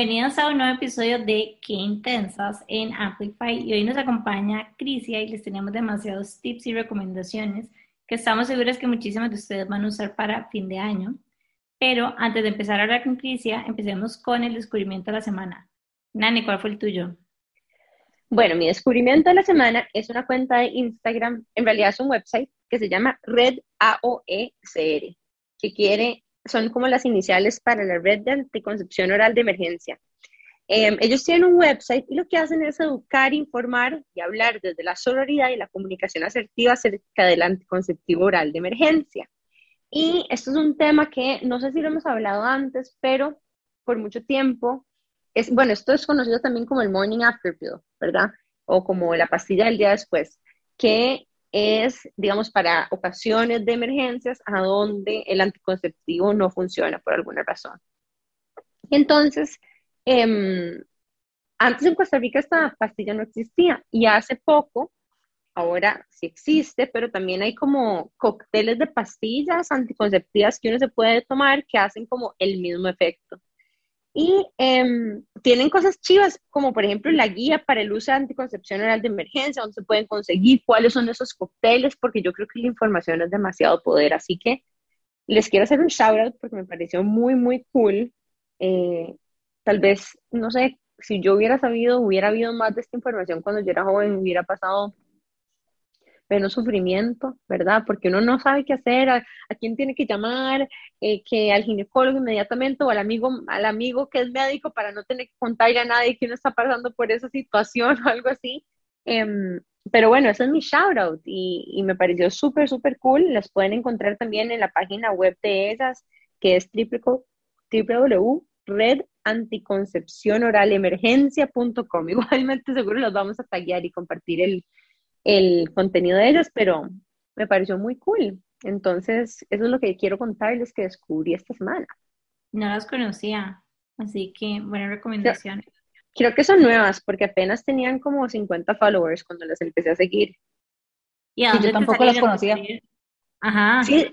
Bienvenidos a un nuevo episodio de Qué Intensas en Amplify y hoy nos acompaña Crisia y les tenemos demasiados tips y recomendaciones que estamos seguros que muchísimas de ustedes van a usar para fin de año. Pero antes de empezar a hablar con Crisia, empecemos con el descubrimiento de la semana. Nani, ¿cuál fue el tuyo? Bueno, mi descubrimiento de la semana es una cuenta de Instagram, en realidad es un website que se llama Red AOECR, que quiere son como las iniciales para la red de anticoncepción oral de emergencia. Em, ellos tienen un website y lo que hacen es educar, informar y hablar desde la sororidad y la comunicación asertiva acerca del anticonceptivo oral de emergencia. Y esto es un tema que no sé si lo hemos hablado antes, pero por mucho tiempo, es, bueno, esto es conocido también como el morning after pill, ¿verdad? O como la pastilla del día después, que es, digamos, para ocasiones de emergencias a donde el anticonceptivo no funciona por alguna razón. Entonces, em, antes en Costa Rica esta pastilla no existía y hace poco, ahora sí existe, pero también hay como cócteles de pastillas anticonceptivas que uno se puede tomar que hacen como el mismo efecto. Y em, tienen cosas chivas, como por ejemplo la guía para el uso de anticoncepción oral de emergencia, donde se pueden conseguir, cuáles son esos cócteles, porque yo creo que la información es demasiado poder. Así que les quiero hacer un shout out porque me pareció muy, muy cool. Eh, tal vez, no sé, si yo hubiera sabido, hubiera habido más de esta información cuando yo era joven, hubiera pasado menos sufrimiento, ¿verdad? Porque uno no sabe qué hacer, a, quién tiene que llamar, eh, que al ginecólogo inmediatamente o al amigo, al amigo que es médico para no tener que contarle a nadie que uno está pasando por esa situación o algo así. Em, pero bueno, ese es mi shout out y, me pareció súper, súper cool. Las pueden encontrar también en la página web de ellas, que es www.redanticoncepcionoralemergencia.com. Igualmente seguro los vamos a taggear y compartir el, el contenido de ellas, pero me pareció muy cool. Entonces, eso es lo que quiero contarles que descubrí esta semana. No las conocía, así que buena recomendación. Creo, que son nuevas porque apenas tenían como 50 followers cuando las empecé a seguir. Y yo tampoco las conocía. Ajá. Sí,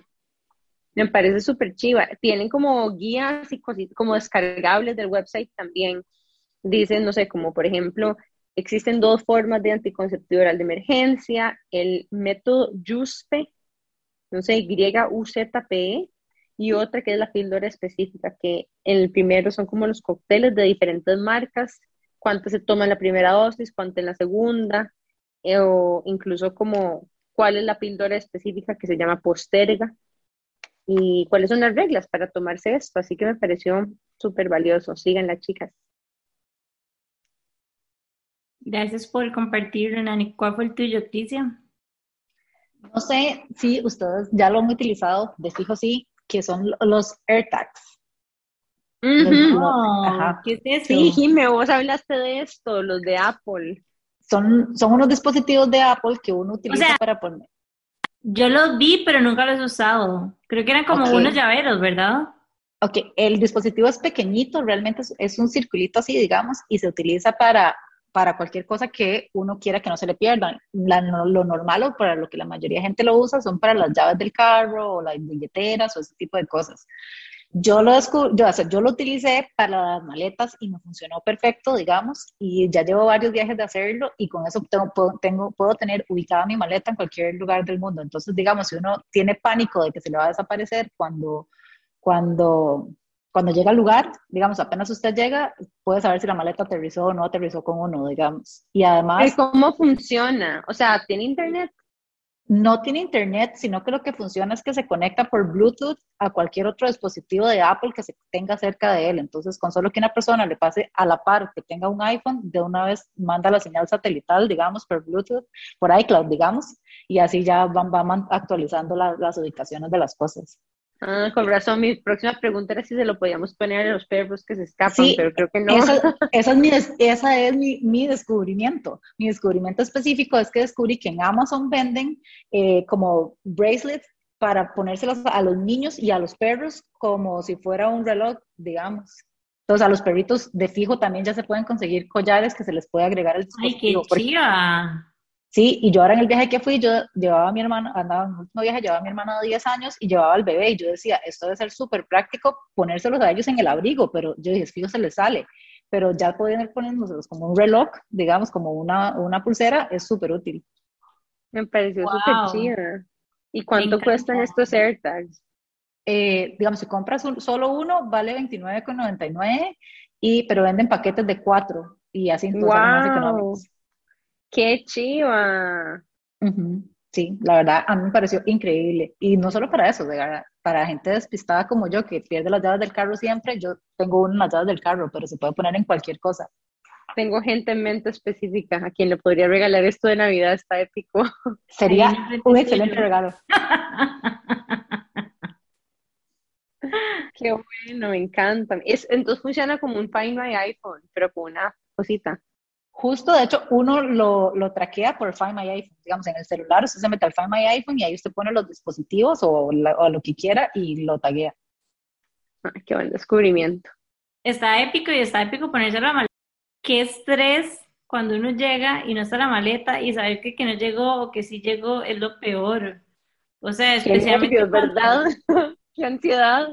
me parece súper chiva. Tienen como guías y como descargables del website también. Dicen, no sé, como por ejemplo, Existen dos formas de anticonceptivo oral de emergencia, el método YUSPE, no sé, Y-U-Z-P-E, y otra que es la píldora específica, que en el primero son como los cócteles de diferentes marcas, cuánto se toma en la primera dosis, cuánto en la segunda, eh, o incluso como cuál es la píldora específica que se llama posterga, y cuáles son las reglas para tomarse esto. Así que me pareció súper valioso. Sigan las chicas. Gracias por compartir, Nani. ¿Cuál fue el tuyo, Cristian? No sé si ustedes ya lo han utilizado, de fijo sí, que son los AirTags. ¿Qué es eso? Sí, Jimé, vos hablaste de esto, los de Apple. Son, son unos dispositivos de Apple que uno utiliza para poner. Yo los vi, pero nunca los he usado. Creo que eran como unos llaveros, ¿verdad? Ok, el dispositivo es pequeñito, realmente es, un circulito así, digamos, y se utiliza para para cualquier cosa que uno quiera que no se le pierda. lo normal o para lo que la mayoría de gente lo usa son para las llaves del carro o las billeteras o ese tipo de cosas. Yo lo, yo, yo lo utilicé para las maletas y me funcionó perfecto, digamos, y ya llevo varios viajes de hacerlo y con eso tengo, puedo, tengo, puedo tener ubicada mi maleta en cualquier lugar del mundo. Entonces, digamos, si uno tiene pánico de que se le va a desaparecer cuando, cuando cuando llega al lugar, digamos, apenas usted llega, puede saber si la maleta aterrizó o no aterrizó con uno, digamos. Y además... ¿Cómo funciona? O sea, ¿tiene internet? No tiene internet, sino que lo que funciona es que se conecta por Bluetooth a cualquier otro dispositivo de Apple que se tenga cerca de él. Entonces, con solo que una persona le pase a la par que tenga un iPhone, de una vez manda la señal satelital, digamos, por Bluetooth, por iCloud, digamos, y así ya van, van actualizando las ubicaciones de las cosas. Ah, con razón, mi próxima pregunta era si se lo podíamos poner a los perros que se escapan, pero creo que no. Esa, esa es, mi, esa es mi, mi, descubrimiento. Mi descubrimiento específico es que descubrí que en Amazon venden eh, como bracelets para ponérselos a los niños y a los perros como si fuera un reloj, digamos. Entonces a los perritos de fijo también ya se pueden conseguir collares que se les puede agregar el dispositivo. ¡Ay, qué Sí, y yo ahora en el viaje que fui, yo llevaba a mi hermano, andaba en un último viaje, llevaba a mi hermano de 10 años y llevaba al bebé y yo decía, esto debe ser súper práctico ponérselos a ellos en el abrigo, pero yo dije, fijo, se les sale. pero ya pueden ir poniéndoselos como un reloj, digamos, como una, una pulsera, es súper útil. Me pareció súper chida. ¿Y cuánto cuestan estos AirTags? Eh, digamos, si compras solo uno, vale $29,99, y, pero venden paquetes de cuatro y así entonces wow. más económicos. ¡Qué chiva! Sí, la verdad, a mí me pareció increíble. Y no solo para eso, de para gente despistada como yo, que pierde las llaves del carro siempre, yo tengo una las llaves del carro, pero se puede poner en cualquier cosa. Tengo gente en mente específica a quien le podría regalar esto de Navidad, está épico. Sería un excelente regalo. Qué bueno, me encanta. Es, entonces funciona como un Find My iPhone, pero con una cosita. Justo, de hecho, uno lo, lo traquea por Find My iPhone. Digamos, en el celular usted se mete al Find My iPhone y ahí usted pone los dispositivos o, o lo que quiera y lo taguea. Ay, qué buen descubrimiento. Está épico y está épico ponerse la maleta. Qué estrés cuando uno llega y no está la maleta y saber que, que no llegó o que sí llegó es lo peor. O sea, especialmente. Qué ¿verdad? qué ansiedad.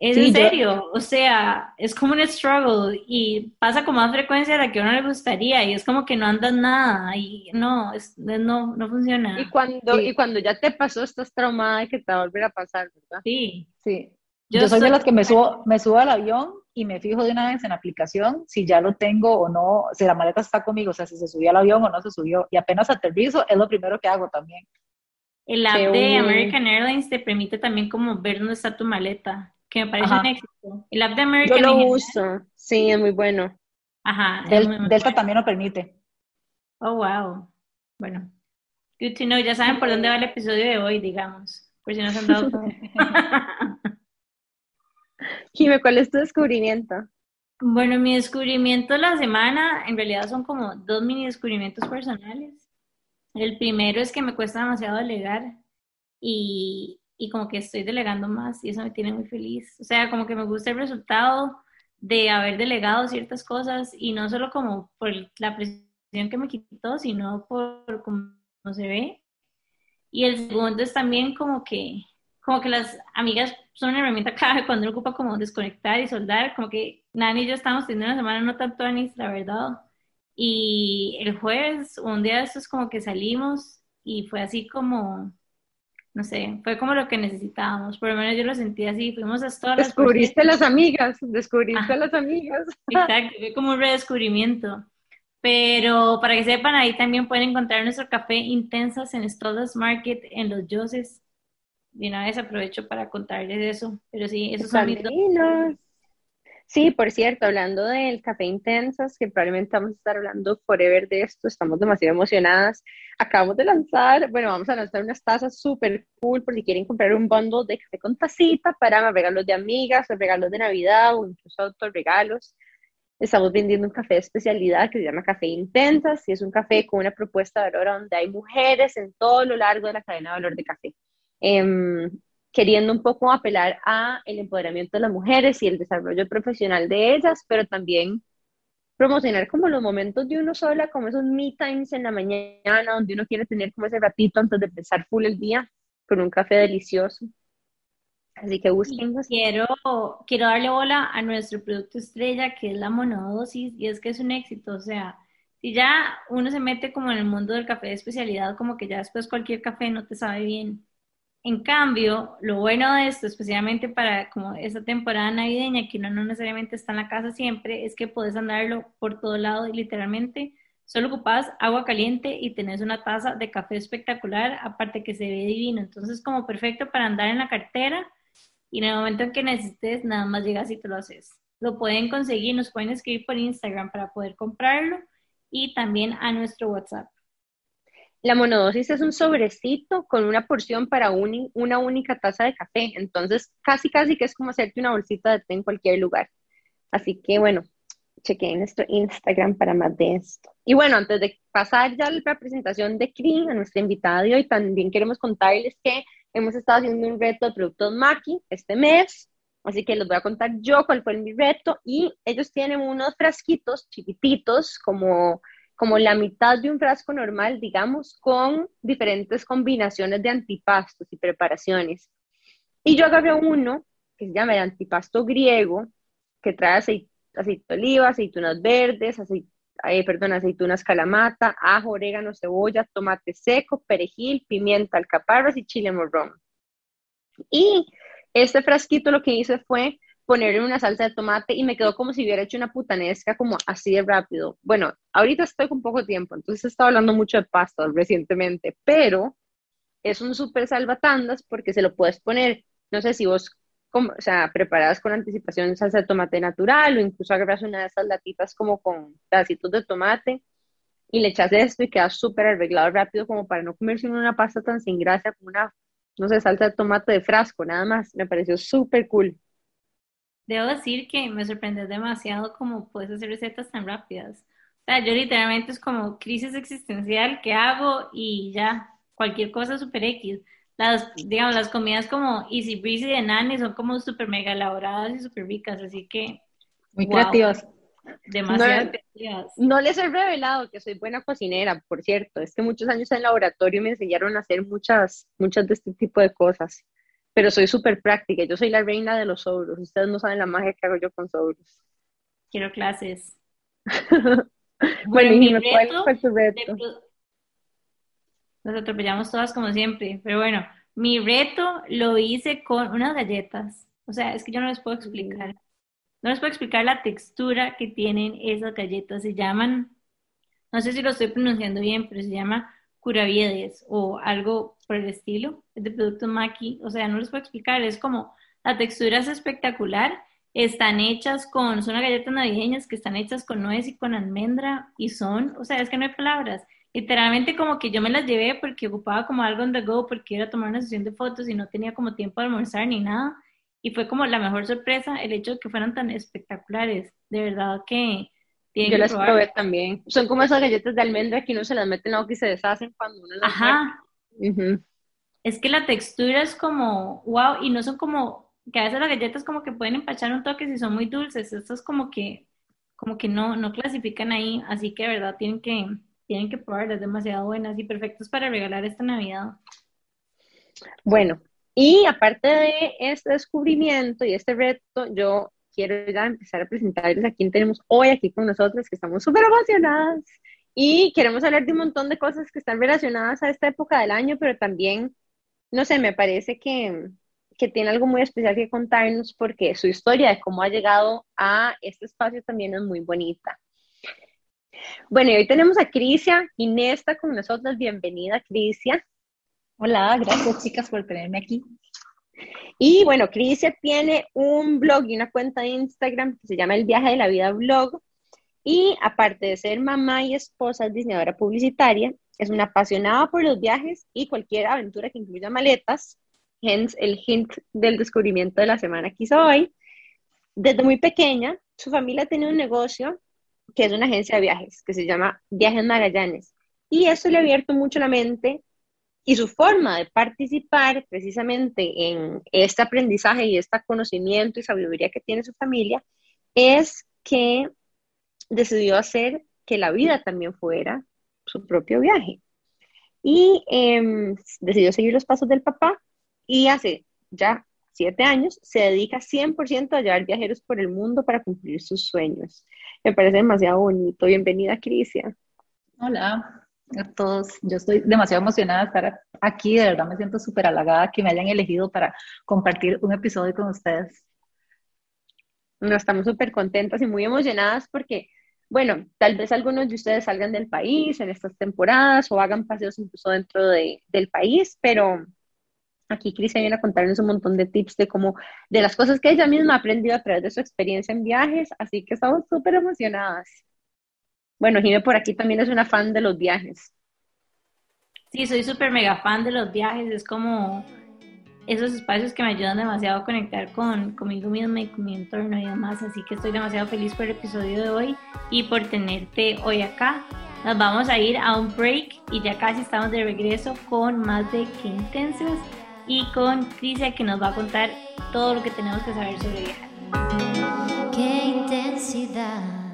Es en serio, o sea, es como un struggle y pasa con más frecuencia de la que a uno le gustaría y es como que no andas nada y no, es, no, no funciona. Y cuando, y cuando ya te pasó, estás traumada de que te va a volver a pasar, ¿verdad? Sí. Sí. Yo, soy de las que me subo, me subo al avión y me fijo de una vez en la aplicación si ya lo tengo o no, si la maleta está conmigo, o sea, si se subió al avión o no se subió. Y apenas aterrizo, es lo primero que hago también. El app de American Airlines te permite también como ver dónde está tu maleta que me parece un éxito. El app de American Yo lo uso, sí, es muy bueno. Ajá. Delta también lo permite. Oh, wow. Bueno, good to know. Ya saben por dónde va el episodio de hoy, digamos, por si no se han dado cuenta. Jime, ¿cuál es tu descubrimiento? Bueno, mi descubrimiento de la semana en realidad son como dos mini descubrimientos personales. El primero es que me cuesta demasiado delegar y, y como que estoy delegando más y eso me tiene muy feliz. O sea, como que me gusta el resultado de haber delegado ciertas cosas y no solo como por la presión que me quitó, sino por cómo se ve. Y el segundo es también como que, como que las amigas son una herramienta clave cuando uno ocupa como desconectar y soldar, como que Nani y yo estamos teniendo una semana no tanto Anis, la verdad. Y el jueves, un día de estos como que salimos y fue así como no sé, fue como lo que necesitábamos, por lo menos yo lo sentí así, fuimos a todas Descubriste las amigas, descubriste a las amigas. Exacto, fue como un redescubrimiento. Pero para que sepan, ahí también pueden encontrar nuestro café Intensas en Stollas Market en Los Yoses. Y una vez aprovecho para contarles eso. Pero sí, esos son mis dos. Sí, por cierto, hablando del café intensas, que probablemente vamos a estar hablando forever de esto, estamos demasiado emocionadas. Acabamos de lanzar, bueno, vamos a lanzar unas tazas súper cool por si quieren comprar un bundle de café con tacita para regalos de amigas, regalos de Navidad o incluso otros regalos. Estamos vendiendo un café de especialidad que se llama Café Intensas y es un café con una propuesta de valor donde hay mujeres en todo lo largo de la cadena de valor de café. Eh, queriendo un poco apelar a el empoderamiento de las mujeres y el desarrollo profesional de ellas, pero también promocionar como los momentos de uno sola, como esos me times en la mañana, donde uno quiere tener como ese ratito antes de empezar full el día con un café delicioso. Así que busquen. Quiero, quiero darle bola a nuestro producto estrella, que es la monodosis, y es que es un éxito. O sea, si ya uno se mete como en el mundo del café de especialidad, como que ya después cualquier café no te sabe bien. En cambio, lo bueno de esto, especialmente para como esta temporada navideña, que uno no necesariamente está en la casa siempre, es que puedes andarlo por todo lado y literalmente solo ocupas agua caliente y tenés una taza de café espectacular, aparte que se ve divino. Entonces, como perfecto para andar en la cartera y en el momento en que necesites, nada más llegas y te lo haces. Lo pueden conseguir, nos pueden escribir por Instagram para poder comprarlo y también a nuestro WhatsApp. La monodosis es un sobrecito con una porción para una única taza de café, entonces casi casi que es como hacerte una bolsita de té en cualquier lugar. Así que bueno, chequen nuestro Instagram para más de esto. Y bueno, antes de pasar ya a la presentación de Crin, a nuestra invitada de hoy, también queremos contarles que hemos estado haciendo un reto de productos Maki este mes, así que les voy a contar yo cuál fue mi reto y ellos tienen unos frasquitos chiquititos como como la mitad de un frasco normal, digamos, con diferentes combinaciones de antipastos y preparaciones. Y yo agarré uno que se llama el antipasto griego, que trae aceite de oliva, aceitunas verdes, eh, perdón, aceitunas calamata, ajo, orégano, cebolla, tomate seco, perejil, pimienta, alcaparras y chile morrón. Y este frasquito lo que hice fue ponerle una salsa de tomate y me quedó como si hubiera hecho una putanesca como así de rápido. Bueno, ahorita estoy con poco tiempo, entonces he estado hablando mucho de pasta recientemente, pero es un súper salvatandas porque se lo puedes poner, no sé si vos, como, o sea, preparadas con anticipación salsa de tomate natural o incluso agarras una de esas latitas como con pedacitos de tomate y le echas esto y queda súper arreglado rápido como para no comerse una pasta tan sin gracia como una, no sé, salsa de tomate de frasco, nada más. Me pareció súper cool. Debo decir que me sorprende demasiado cómo puedes hacer recetas tan rápidas. O sea, yo literalmente es como crisis existencial que hago y ya, cualquier cosa super X. Las, digamos, las comidas como Easy Breezy de Nani son como súper mega elaboradas y súper ricas, así que... Muy creativas. Demasiado no, creativas. No les he revelado que soy buena cocinera, por cierto. Es que muchos años en laboratorio me enseñaron a hacer muchas, muchas de este tipo de cosas. Pero soy súper práctica. Yo soy la reina de los sobros. Ustedes no saben la magia que hago yo con sobros. Quiero clases. bueno, y ¿cuál fue tu reto? Nos atropellamos todas como siempre. Pero bueno, mi reto lo hice con unas galletas. O sea, es que yo no les puedo explicar. No les puedo explicar la textura que tienen esas galletas. Se llaman, no sé si lo estoy pronunciando bien, pero se llama Curaviedes o algo por el estilo. Es de producto Maki. O sea, no les puedo explicar. Es como, la textura es espectacular. Están hechas con, son unas galletas navideñas que están hechas con nuez y con almendra y son, o sea, es que no hay palabras literalmente como que yo me las llevé porque ocupaba como algo on the go, porque iba a tomar una sesión de fotos y no tenía como tiempo de almorzar ni nada. Y fue como la mejor sorpresa el hecho de que fueran tan espectaculares. De verdad que... Yo las probé también. Son como esas galletas de almendra que uno se las mete en la boca y se deshacen cuando uno las Ajá. Es que la textura es como, wow, y no son como, que a veces las galletas como que pueden empachar un toque si son muy dulces. Estas como que, como que no, no clasifican ahí, así que de verdad tienen que, tienen que probarlas, demasiado buenas y perfectas para regalar esta Navidad. Bueno, y aparte de este descubrimiento y este reto, yo quiero ya empezar a presentarles a quién tenemos hoy aquí con nosotros, que estamos súper emocionadas y queremos hablar de un montón de cosas que están relacionadas a esta época del año, pero también, no sé, me parece que, que tiene algo muy especial que contarnos porque su historia de cómo ha llegado a este espacio también es muy bonita. Bueno, y hoy tenemos a Crisia Inesta con nosotros. Bienvenida, Crisia. Hola, gracias chicas por tenerme aquí. Y bueno, Crisia tiene un blog y una cuenta de Instagram que se llama El Viaje de la Vida Blog. Y aparte de ser mamá y esposa, diseñadora publicitaria, es una apasionada por los viajes y cualquier aventura que incluya maletas. Hence el hint del descubrimiento de la semana que hizo hoy. Desde muy pequeña, su familia tiene un negocio que es una agencia de viajes, que se llama Viajes Magallanes. Y eso le ha abierto mucho la mente y su forma de participar precisamente en este aprendizaje y este conocimiento y sabiduría que tiene su familia es que decidió hacer que la vida también fuera su propio viaje. Y em, decidió seguir los pasos del papá y hace ya siete años, se dedica 100% a llevar viajeros por el mundo para cumplir sus sueños. Me parece demasiado bonito. Bienvenida, Crisia. Hola a todos. Yo estoy demasiado emocionada de estar aquí. De verdad me siento súper halagada que me hayan elegido para compartir un episodio con ustedes. Nos estamos súper contentas y muy emocionadas porque, bueno, tal vez algunos de ustedes salgan del país en estas temporadas o hagan paseos incluso dentro de, del país, pero Aquí Cristian viene a contarnos un montón de tips de cómo, de las cosas que ella misma ha aprendido a través de su experiencia en viajes, así que estamos súper emocionadas. Bueno, Jimé por aquí también es una fan de los viajes. Sí, soy súper mega fan de los viajes, es como esos espacios que me ayudan demasiado a conectar con, conmigo misma y con mi entorno y demás, así que estoy demasiado feliz por el episodio de hoy y por tenerte hoy acá. Nos vamos a ir a un break y ya casi estamos de regreso con más de que intensos y con Crisia que nos va a contar todo lo que tenemos que saber sobre viajar. ¡Qué intensidad!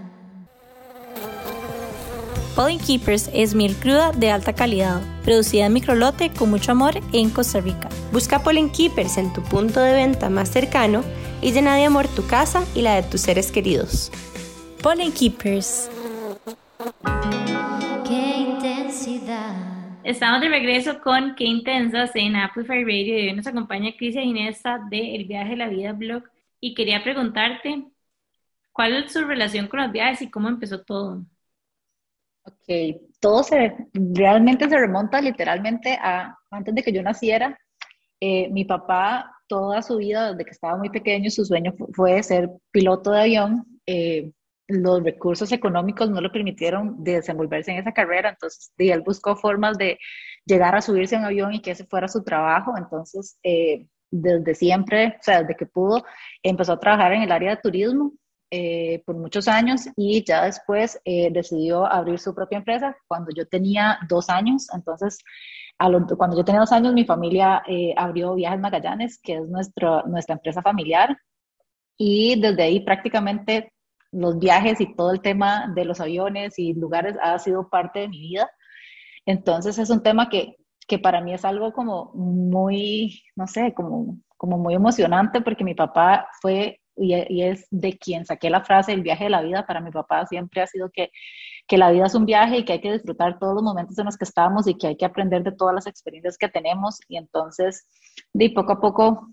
Pollen Keepers es miel cruda de alta calidad, producida en microlote con mucho amor en Costa Rica. Busca Pollen Keepers en tu punto de venta más cercano y llena de amor tu casa y la de tus seres queridos. Pone Keepers. Qué intensidad. Estamos de regreso con Qué Intensas en Amplify Radio y hoy nos acompaña Crisia Ginesta de El Viaje de la Vida Blog y quería preguntarte cuál es su relación con los viajes y cómo empezó todo. Ok, todo se, realmente se remonta literalmente a antes de que yo naciera. Eh, mi papá, toda su vida, desde que estaba muy pequeño, su sueño fue ser piloto de avión. Eh, los recursos económicos no le permitieron desenvolverse en esa carrera, entonces él buscó formas de llegar a subirse a un avión y que ese fuera su trabajo, entonces eh, desde siempre, o sea, desde que pudo, empezó a trabajar en el área de turismo eh, por muchos años y ya después eh, decidió abrir su propia empresa cuando yo tenía dos años, entonces a cuando yo tenía dos años mi familia abrió Viajes Magallanes, que es nuestro, nuestra empresa familiar, y desde ahí prácticamente los viajes y todo el tema de los aviones y lugares ha sido parte de mi vida. Entonces es un tema que, que para mí es algo como muy, no sé, como, como muy emocionante porque mi papá fue y, es de quien saqué la frase el viaje de la vida. Para mi papá siempre ha sido que, que la vida es un viaje y que hay que disfrutar todos los momentos en los que estamos y que hay que aprender de todas las experiencias que tenemos. Y entonces, de poco a poco,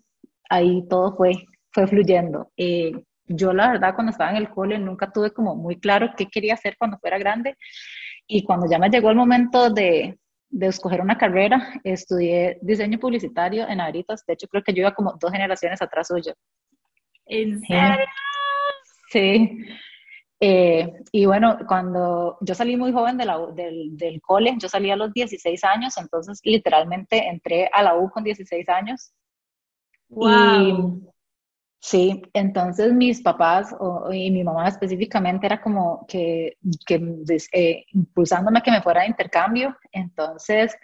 ahí todo fue, fue fluyendo. Eh, yo la verdad cuando estaba en el cole nunca tuve como muy claro qué quería hacer cuando fuera grande y cuando ya me llegó el momento de, de escoger una carrera, estudié diseño publicitario en Aritas, de hecho creo que yo iba como dos generaciones atrás suyo. ¿En serio? Sí. Eh, y bueno, cuando yo salí muy joven de la, del, del cole, yo salí a los 16 años, entonces literalmente entré a la U con 16 años. Wow. Sí, entonces mis papás y mi mamá específicamente era como que, que eh, impulsándome a que me fuera de intercambio. Entonces,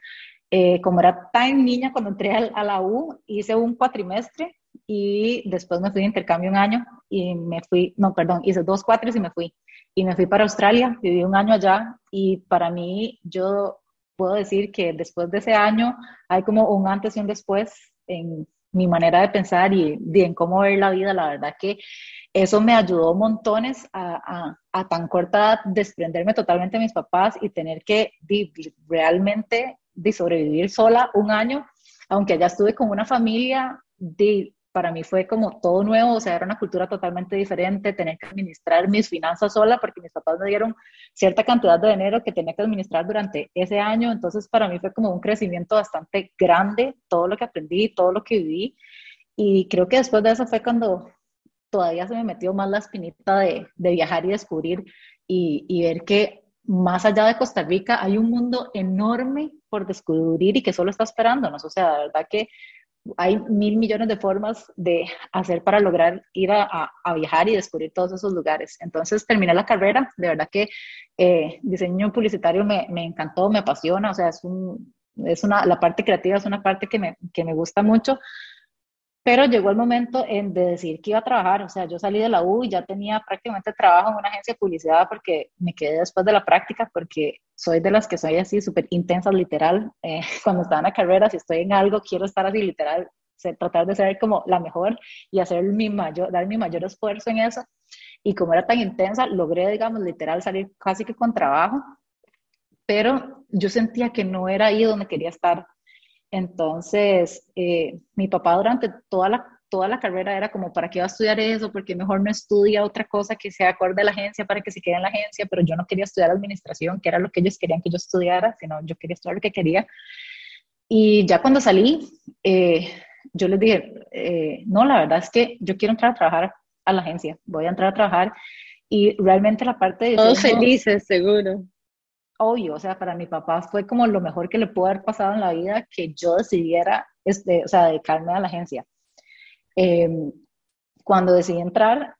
eh, como era tan niña cuando entré a, la U, hice un cuatrimestre y después me fui de intercambio un año y me fui, no, perdón, hice dos cuatris y me fui. Y me fui para Australia, viví un año allá y para mí yo puedo decir que después de ese año hay como un antes y un después en mi manera de pensar y, en cómo ver la vida, la verdad que eso me ayudó montones a, a, tan corta edad desprenderme totalmente de mis papás y tener que vivir realmente de sobrevivir sola un año, aunque ya estuve con una familia, de, para mí fue como todo nuevo, o sea, era una cultura totalmente diferente, tener que administrar mis finanzas sola porque mis papás me dieron cierta cantidad de dinero que tenía que administrar durante ese año, entonces para mí fue como un crecimiento bastante grande, todo lo que aprendí, todo lo que viví, y creo que después de eso fue cuando todavía se me metió más la espinita de, de viajar y descubrir y, y ver que más allá de Costa Rica hay un mundo enorme por descubrir y que solo está esperándonos. O sea, la verdad que hay mil millones de formas de hacer para lograr ir a, viajar y descubrir todos esos lugares. Entonces terminé la carrera, de verdad que eh, diseño publicitario me, me, encantó, me apasiona, o sea, es, un, es una, la parte creativa es una parte que me, que me gusta mucho, pero llegó el momento en, de decir que iba a trabajar, o sea, yo salí de la U y ya tenía prácticamente trabajo en una agencia de porque me quedé después de la práctica, porque soy de las que soy así súper intensas, literal. Eh, cuando estaba en la carrera, si estoy en algo, quiero estar así, literal, tratar de ser como la mejor y hacer mi mayor, dar mi mayor esfuerzo en eso. Y como era tan intensa, logré, digamos, literal salir casi que con trabajo, pero yo sentía que no era ahí donde quería estar. Entonces, eh, mi papá durante toda la, toda la carrera era como, ¿para qué va a estudiar eso? Porque mejor no estudia otra cosa que sea acorde a la agencia para que se quede en la agencia, pero yo no quería estudiar administración, que era lo que ellos querían que yo estudiara, sino yo quería estudiar lo que quería. Y ya cuando salí, eh, yo les dije, eh, no, la verdad es que yo quiero entrar a trabajar a la agencia, voy a entrar a trabajar y realmente la parte de... Todos felices, seguro obvio, o sea, para mi papá fue como lo mejor que le pudo haber pasado en la vida que yo decidiera, este, o sea, dedicarme a la agencia. Em, cuando decidí entrar,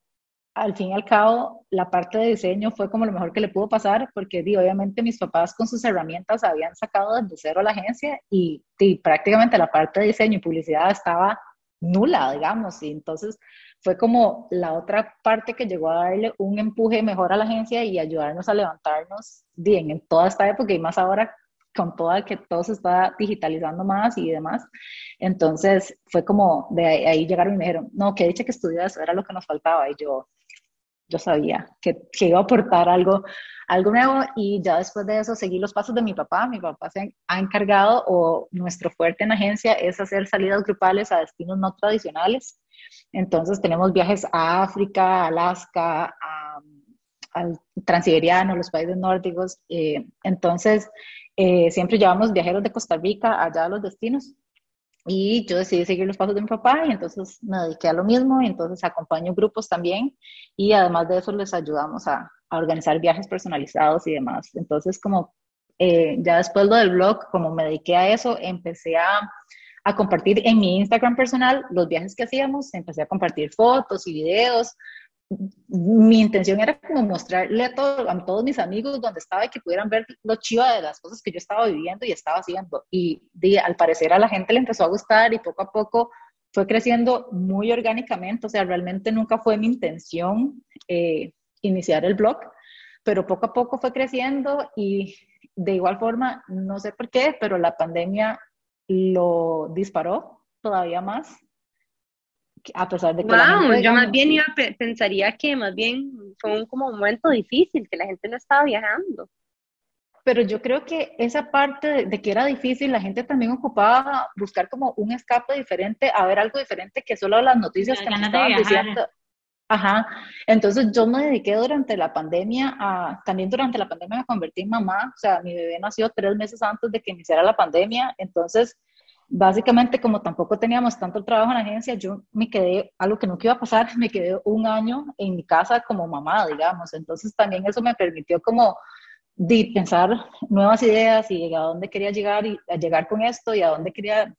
al fin y al cabo, la parte de diseño fue como lo mejor que le pudo pasar, porque di, obviamente mis papás con sus herramientas habían sacado desde cero la agencia y, y prácticamente la parte de diseño y publicidad estaba nula, digamos, y entonces fue como la otra parte que llegó a darle un empuje mejor a la agencia y ayudarnos a levantarnos bien en toda esta época y más ahora con toda que todo se está digitalizando más y demás. Entonces fue como de ahí, llegaron y me dijeron, no, que dicha que estudias, era lo que nos faltaba. Y yo, yo sabía que, que, iba a aportar algo, algo nuevo y ya después de eso seguí los pasos de mi papá. Mi papá se ha encargado o nuestro fuerte en agencia es hacer salidas grupales a destinos no tradicionales. Entonces tenemos viajes a África, Alaska, al Transiberiano, los países nórdicos. Eh, entonces eh, siempre llevamos viajeros de Costa Rica allá a los destinos y yo decidí seguir los pasos de mi papá y entonces me dediqué a lo mismo y entonces acompaño grupos también y además de eso les ayudamos a, organizar viajes personalizados y demás. Entonces como eh, ya después lo del blog, como me dediqué a eso, empecé a, a compartir en mi Instagram personal los viajes que hacíamos, empecé a compartir fotos y videos, mi intención era como mostrarle a, a, todos mis amigos donde estaba y que pudieran ver lo chivo de las cosas que yo estaba viviendo y estaba haciendo. Y, al parecer a la gente le empezó a gustar y poco a poco fue creciendo muy orgánicamente. O sea, realmente nunca fue mi intención eh, iniciar el blog, pero poco a poco fue creciendo y de igual forma, no sé por qué, pero la pandemia lo disparó todavía más a pesar de que wow, yo más bien iba, pensaría que más bien fue un, como un momento difícil, que la gente no estaba viajando. Pero yo creo que esa parte de, que era difícil, la gente también ocupaba buscar como un escape diferente, a ver algo diferente que solo las noticias que nos estaban diciendo. Ajá, entonces yo me dediqué durante la pandemia a, también durante la pandemia me convertí en mamá, o sea, mi bebé nació tres meses antes de que iniciara la pandemia, entonces básicamente como tampoco teníamos tanto trabajo en la agencia, yo me quedé, algo que nunca iba a pasar, me quedé un año en mi casa como mamá, digamos. Entonces también eso me permitió como de pensar nuevas ideas y a dónde quería llegar y a llegar con esto y a dónde quería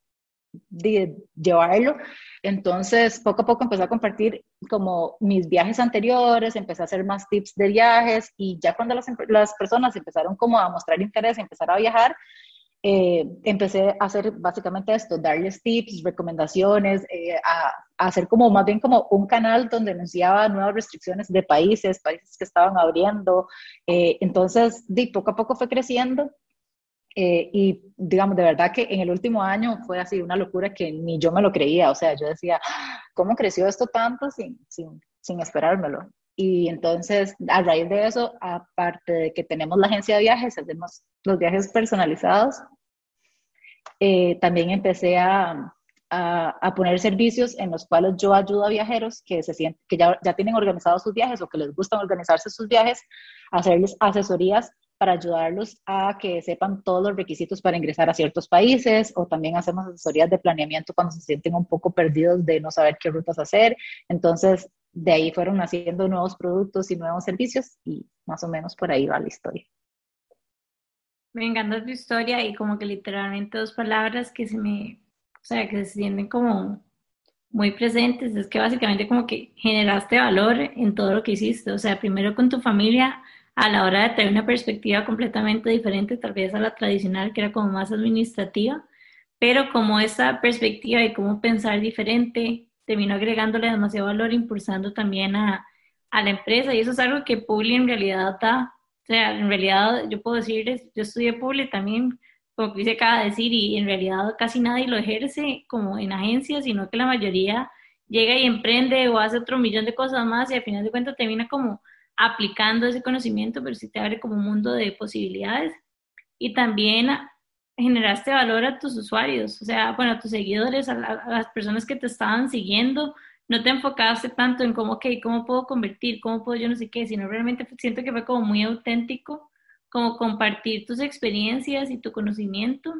llevarlo. Entonces, poco a poco empecé a compartir como mis viajes anteriores, empecé a hacer más tips de viajes y ya cuando las, personas empezaron como a mostrar interés, empezar a viajar, eh, empecé a hacer básicamente esto, darles tips, recomendaciones, eh, a, hacer como más bien como un canal donde anunciaba nuevas restricciones de países, países que estaban abriendo. Eh, entonces, de poco a poco fue creciendo y digamos, de verdad que en el último año fue así una locura que ni yo me lo creía. O sea, yo decía, ¿cómo creció esto tanto sin, sin, sin esperármelo? Y entonces, a raíz de eso, aparte de que tenemos la agencia de viajes, hacemos los viajes personalizados, eh, también empecé a, a, poner servicios en los cuales yo ayudo a viajeros que, se sienten, que ya, ya tienen organizados sus viajes o que les gusta organizarse sus viajes, a hacerles asesorías para ayudarlos a que sepan todos los requisitos para ingresar a ciertos países o también hacemos asesorías de planeamiento cuando se sienten un poco perdidos de no saber qué rutas hacer. Entonces, de ahí fueron naciendo nuevos productos y nuevos servicios y más o menos por ahí va la historia. Me encanta tu historia y como que literalmente dos palabras que se me, o sea, que se sienten como muy presentes, es que básicamente como que generaste valor en todo lo que hiciste, o sea, primero con tu familia a la hora de tener una perspectiva completamente diferente, tal vez a la tradicional, que era como más administrativa, pero como esa perspectiva de cómo pensar diferente, terminó agregándole demasiado valor, impulsando también a, a la empresa. Y eso es algo que Publi en realidad da. O sea, en realidad yo puedo decir, yo estudié Publi también, como dice acaba de decir, y en realidad casi nadie lo ejerce como en agencias, sino que la mayoría llega y emprende o hace otro millón de cosas más y al final de cuentas termina como aplicando ese conocimiento, pero sí te abre como un mundo de posibilidades. Y también generaste valor a tus usuarios, o sea, bueno, a tus seguidores, a, las personas que te estaban siguiendo, no te enfocaste tanto en cómo, ok, cómo puedo convertir, cómo puedo yo no sé qué, sino realmente siento que fue como muy auténtico, como compartir tus experiencias y tu conocimiento,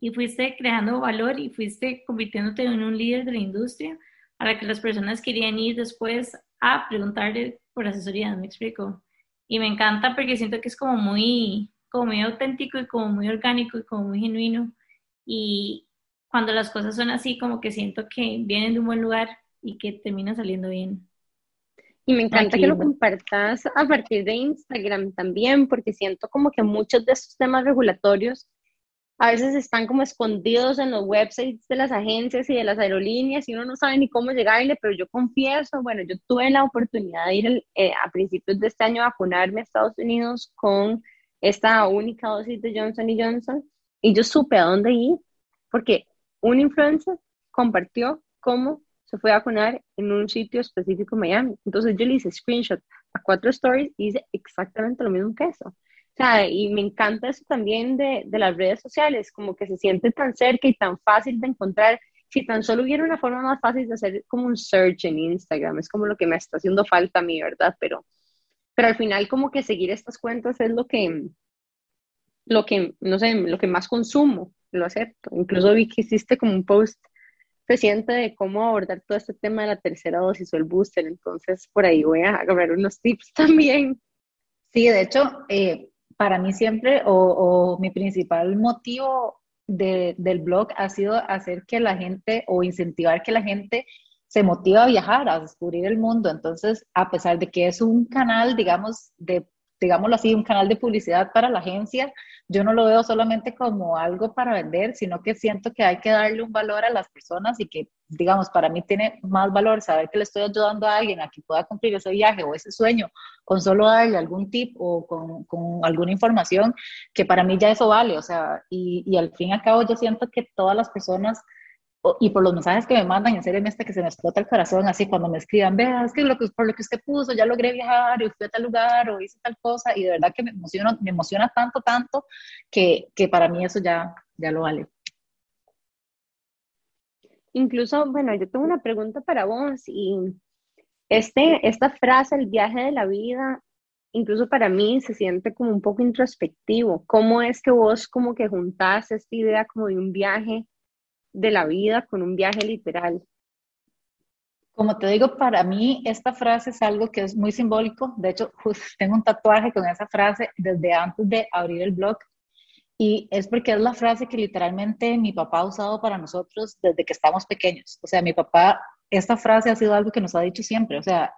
y fuiste creando valor y fuiste convirtiéndote en un líder de la industria a la que las personas querían ir después a preguntarle por asesoría, me explico. Y me encanta porque siento que es como muy, como muy auténtico y como muy orgánico y como muy genuino. Y cuando las cosas son así, como que siento que vienen de un buen lugar y que termina saliendo bien. Y me encanta que lo compartas a partir de Instagram también, porque siento como que muchos de estos temas regulatorios a veces están como escondidos en los websites de las agencias y de las aerolíneas y uno no sabe ni cómo llegarle, pero yo confieso, bueno, yo tuve la oportunidad de ir eh, a principios de este año a vacunarme a Estados Unidos con esta única dosis de Johnson Johnson y yo supe a dónde ir porque un influencer compartió cómo se fue a vacunar en un sitio específico en Miami. Entonces yo le hice screenshot a cuatro stories y hice exactamente lo mismo que eso. Sea, y me encanta eso también de, de las redes sociales, como que se siente tan cerca y tan fácil de encontrar. Si tan solo hubiera una forma más fácil de hacer como un search en Instagram, es como lo que me está haciendo falta a mí, ¿verdad? Pero, pero al final como que seguir estas cuentas es lo que, lo que, no sé, lo que más consumo, lo acepto. Incluso vi que hiciste como un post reciente de cómo abordar todo este tema de la tercera dosis o el booster, entonces por ahí voy a agarrar unos tips también. Sí, de hecho, eh, para mí siempre, o, mi principal motivo del blog ha sido hacer que la gente o incentivar que la gente se motive a viajar, a descubrir el mundo. Entonces, a pesar de que es un canal, digamos, de digámoslo así, un canal de publicidad para la agencia, yo no lo veo solamente como algo para vender, sino que siento que hay que darle un valor a las personas y que, digamos, para mí tiene más valor saber que le estoy ayudando a alguien a que pueda cumplir ese viaje o ese sueño con solo darle algún tip o con, con alguna información, que para mí ya eso vale, o sea, y, y al fin y al cabo yo siento que todas las personas y por los mensajes que me mandan, en serio, este que se me explota el corazón, así cuando me escriban, vea, es que, lo que por lo que usted puso, ya logré viajar, y fui a tal lugar, o hice tal cosa, y de verdad que me emociona, me emociona tanto, tanto, que, que para mí eso ya, ya lo vale. Incluso, bueno, yo tengo una pregunta para vos, y este, esta frase, el viaje de la vida, incluso para mí se siente como un poco introspectivo. ¿Cómo es que vos como que juntás esta idea como de un viaje de la vida con un viaje literal. Como te digo, para mí esta frase es algo que es muy simbólico. De hecho, tengo un tatuaje con esa frase desde antes de abrir el blog. Y es porque es la frase que literalmente mi papá ha usado para nosotros desde que estamos pequeños. O sea, mi papá, esta frase ha sido algo que nos ha dicho siempre. O sea,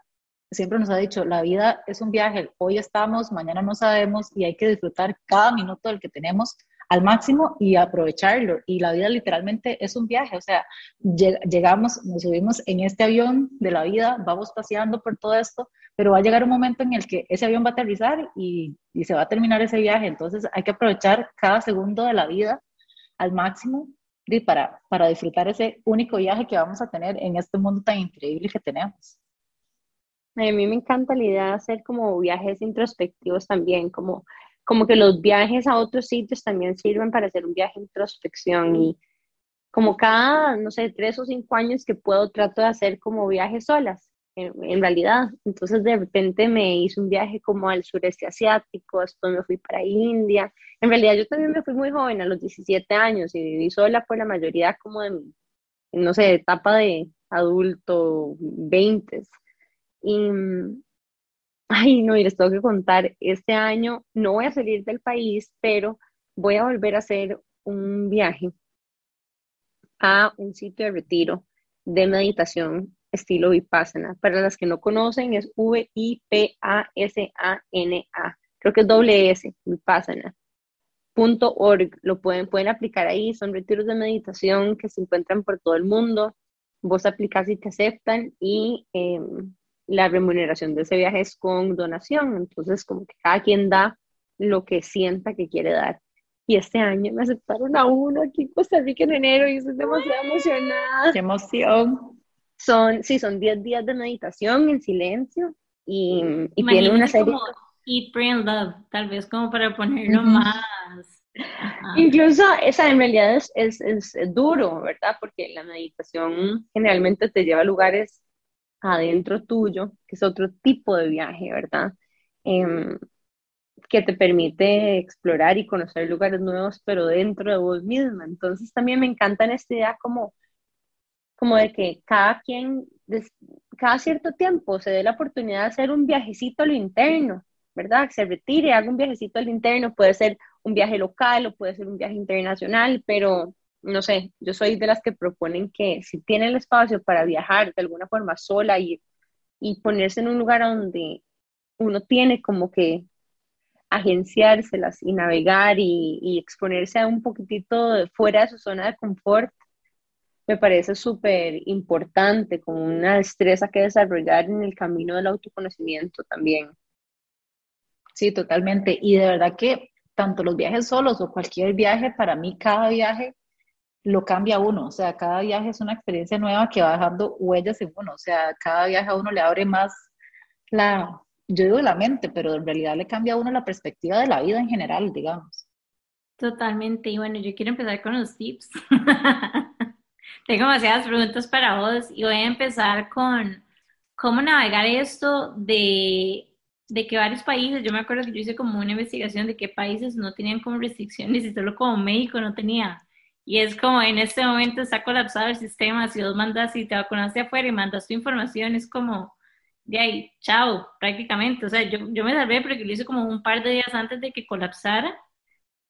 siempre nos ha dicho, la vida es un viaje. Hoy estamos, mañana no sabemos y hay que disfrutar cada minuto del que tenemos al máximo y aprovecharlo. Y la vida literalmente es un viaje, o sea, llegamos, nos subimos en este avión de la vida, vamos paseando por todo esto, pero va a llegar un momento en el que ese avión va a aterrizar y, y se va a terminar ese viaje. Entonces hay que aprovechar cada segundo de la vida al máximo para, para disfrutar ese único viaje que vamos a tener en este mundo tan increíble que tenemos. A mí me encanta la idea de hacer como viajes introspectivos también, como como que los viajes a otros sitios también sirven para hacer un viaje de introspección y como cada, no sé, tres o cinco años que puedo trato de hacer como viajes solas, en, realidad. Entonces de repente me hice un viaje como al sureste asiático, después me fui para India. En realidad yo también me fui muy joven, a los 17 años, y viví sola por la mayoría como de, no sé, etapa de adulto, 20. Y, Ay, no, y les tengo que contar, este año no voy a salir del país, pero voy a volver a hacer un viaje a un sitio de retiro de meditación estilo Vipassana. Para las que no conocen, es V-I-P-A-S-A-N-A. Creo que es doble S, Vipassana. Punto org, lo pueden, pueden aplicar ahí, son retiros de meditación que se encuentran por todo el mundo. Vos aplicás y te aceptan y em, la remuneración de ese viaje es con donación, entonces como que cada quien da lo que sienta que quiere dar. Y este año me aceptaron a uno aquí en Costa Rica en enero y estoy demasiado emocionada. ¡Qué emoción! Son, sí, son 10 días de meditación en silencio y, y tiene una serie... Como Eat, Pray Love, tal vez como para ponerlo más... Incluso esa en realidad es, es, es, duro, ¿verdad? Porque la meditación generalmente te lleva a lugares adentro tuyo, que es otro tipo de viaje, ¿verdad? Em, que te permite explorar y conocer lugares nuevos, pero dentro de vos misma. Entonces también me encanta en esta idea como, como de que cada quien, cada cierto tiempo se dé la oportunidad de hacer un viajecito a lo interno, ¿verdad? Que se retire, haga un viajecito a lo interno, puede ser un viaje local o puede ser un viaje internacional, pero no sé, yo soy de las que proponen que si tiene el espacio para viajar de alguna forma sola y, y ponerse en un lugar donde uno tiene como que agenciárselas y navegar y, exponerse a un poquitito fuera de su zona de confort, me parece súper importante, como una destreza que desarrollar en el camino del autoconocimiento también. Sí, totalmente. Y de verdad que tanto los viajes solos o cualquier viaje, para mí cada viaje lo cambia uno, o sea, cada viaje es una experiencia nueva que va dejando huellas en uno, o sea, cada viaje a uno le abre más la, yo digo la mente, pero en realidad le cambia a uno la perspectiva de la vida en general, digamos. Totalmente, y bueno, yo quiero empezar con los tips. Tengo demasiadas preguntas para vos y voy a empezar con cómo navegar esto de, de que varios países, yo me acuerdo que yo hice como una investigación de qué países no tenían como restricciones y solo como México no tenía. Y es como en este momento está colapsado el sistema, si vos mandas y te vacunaste afuera y mandas tu información, es como, de ahí, chao, prácticamente. O sea, yo, yo me salvé porque lo hice como un par de días antes de que colapsara,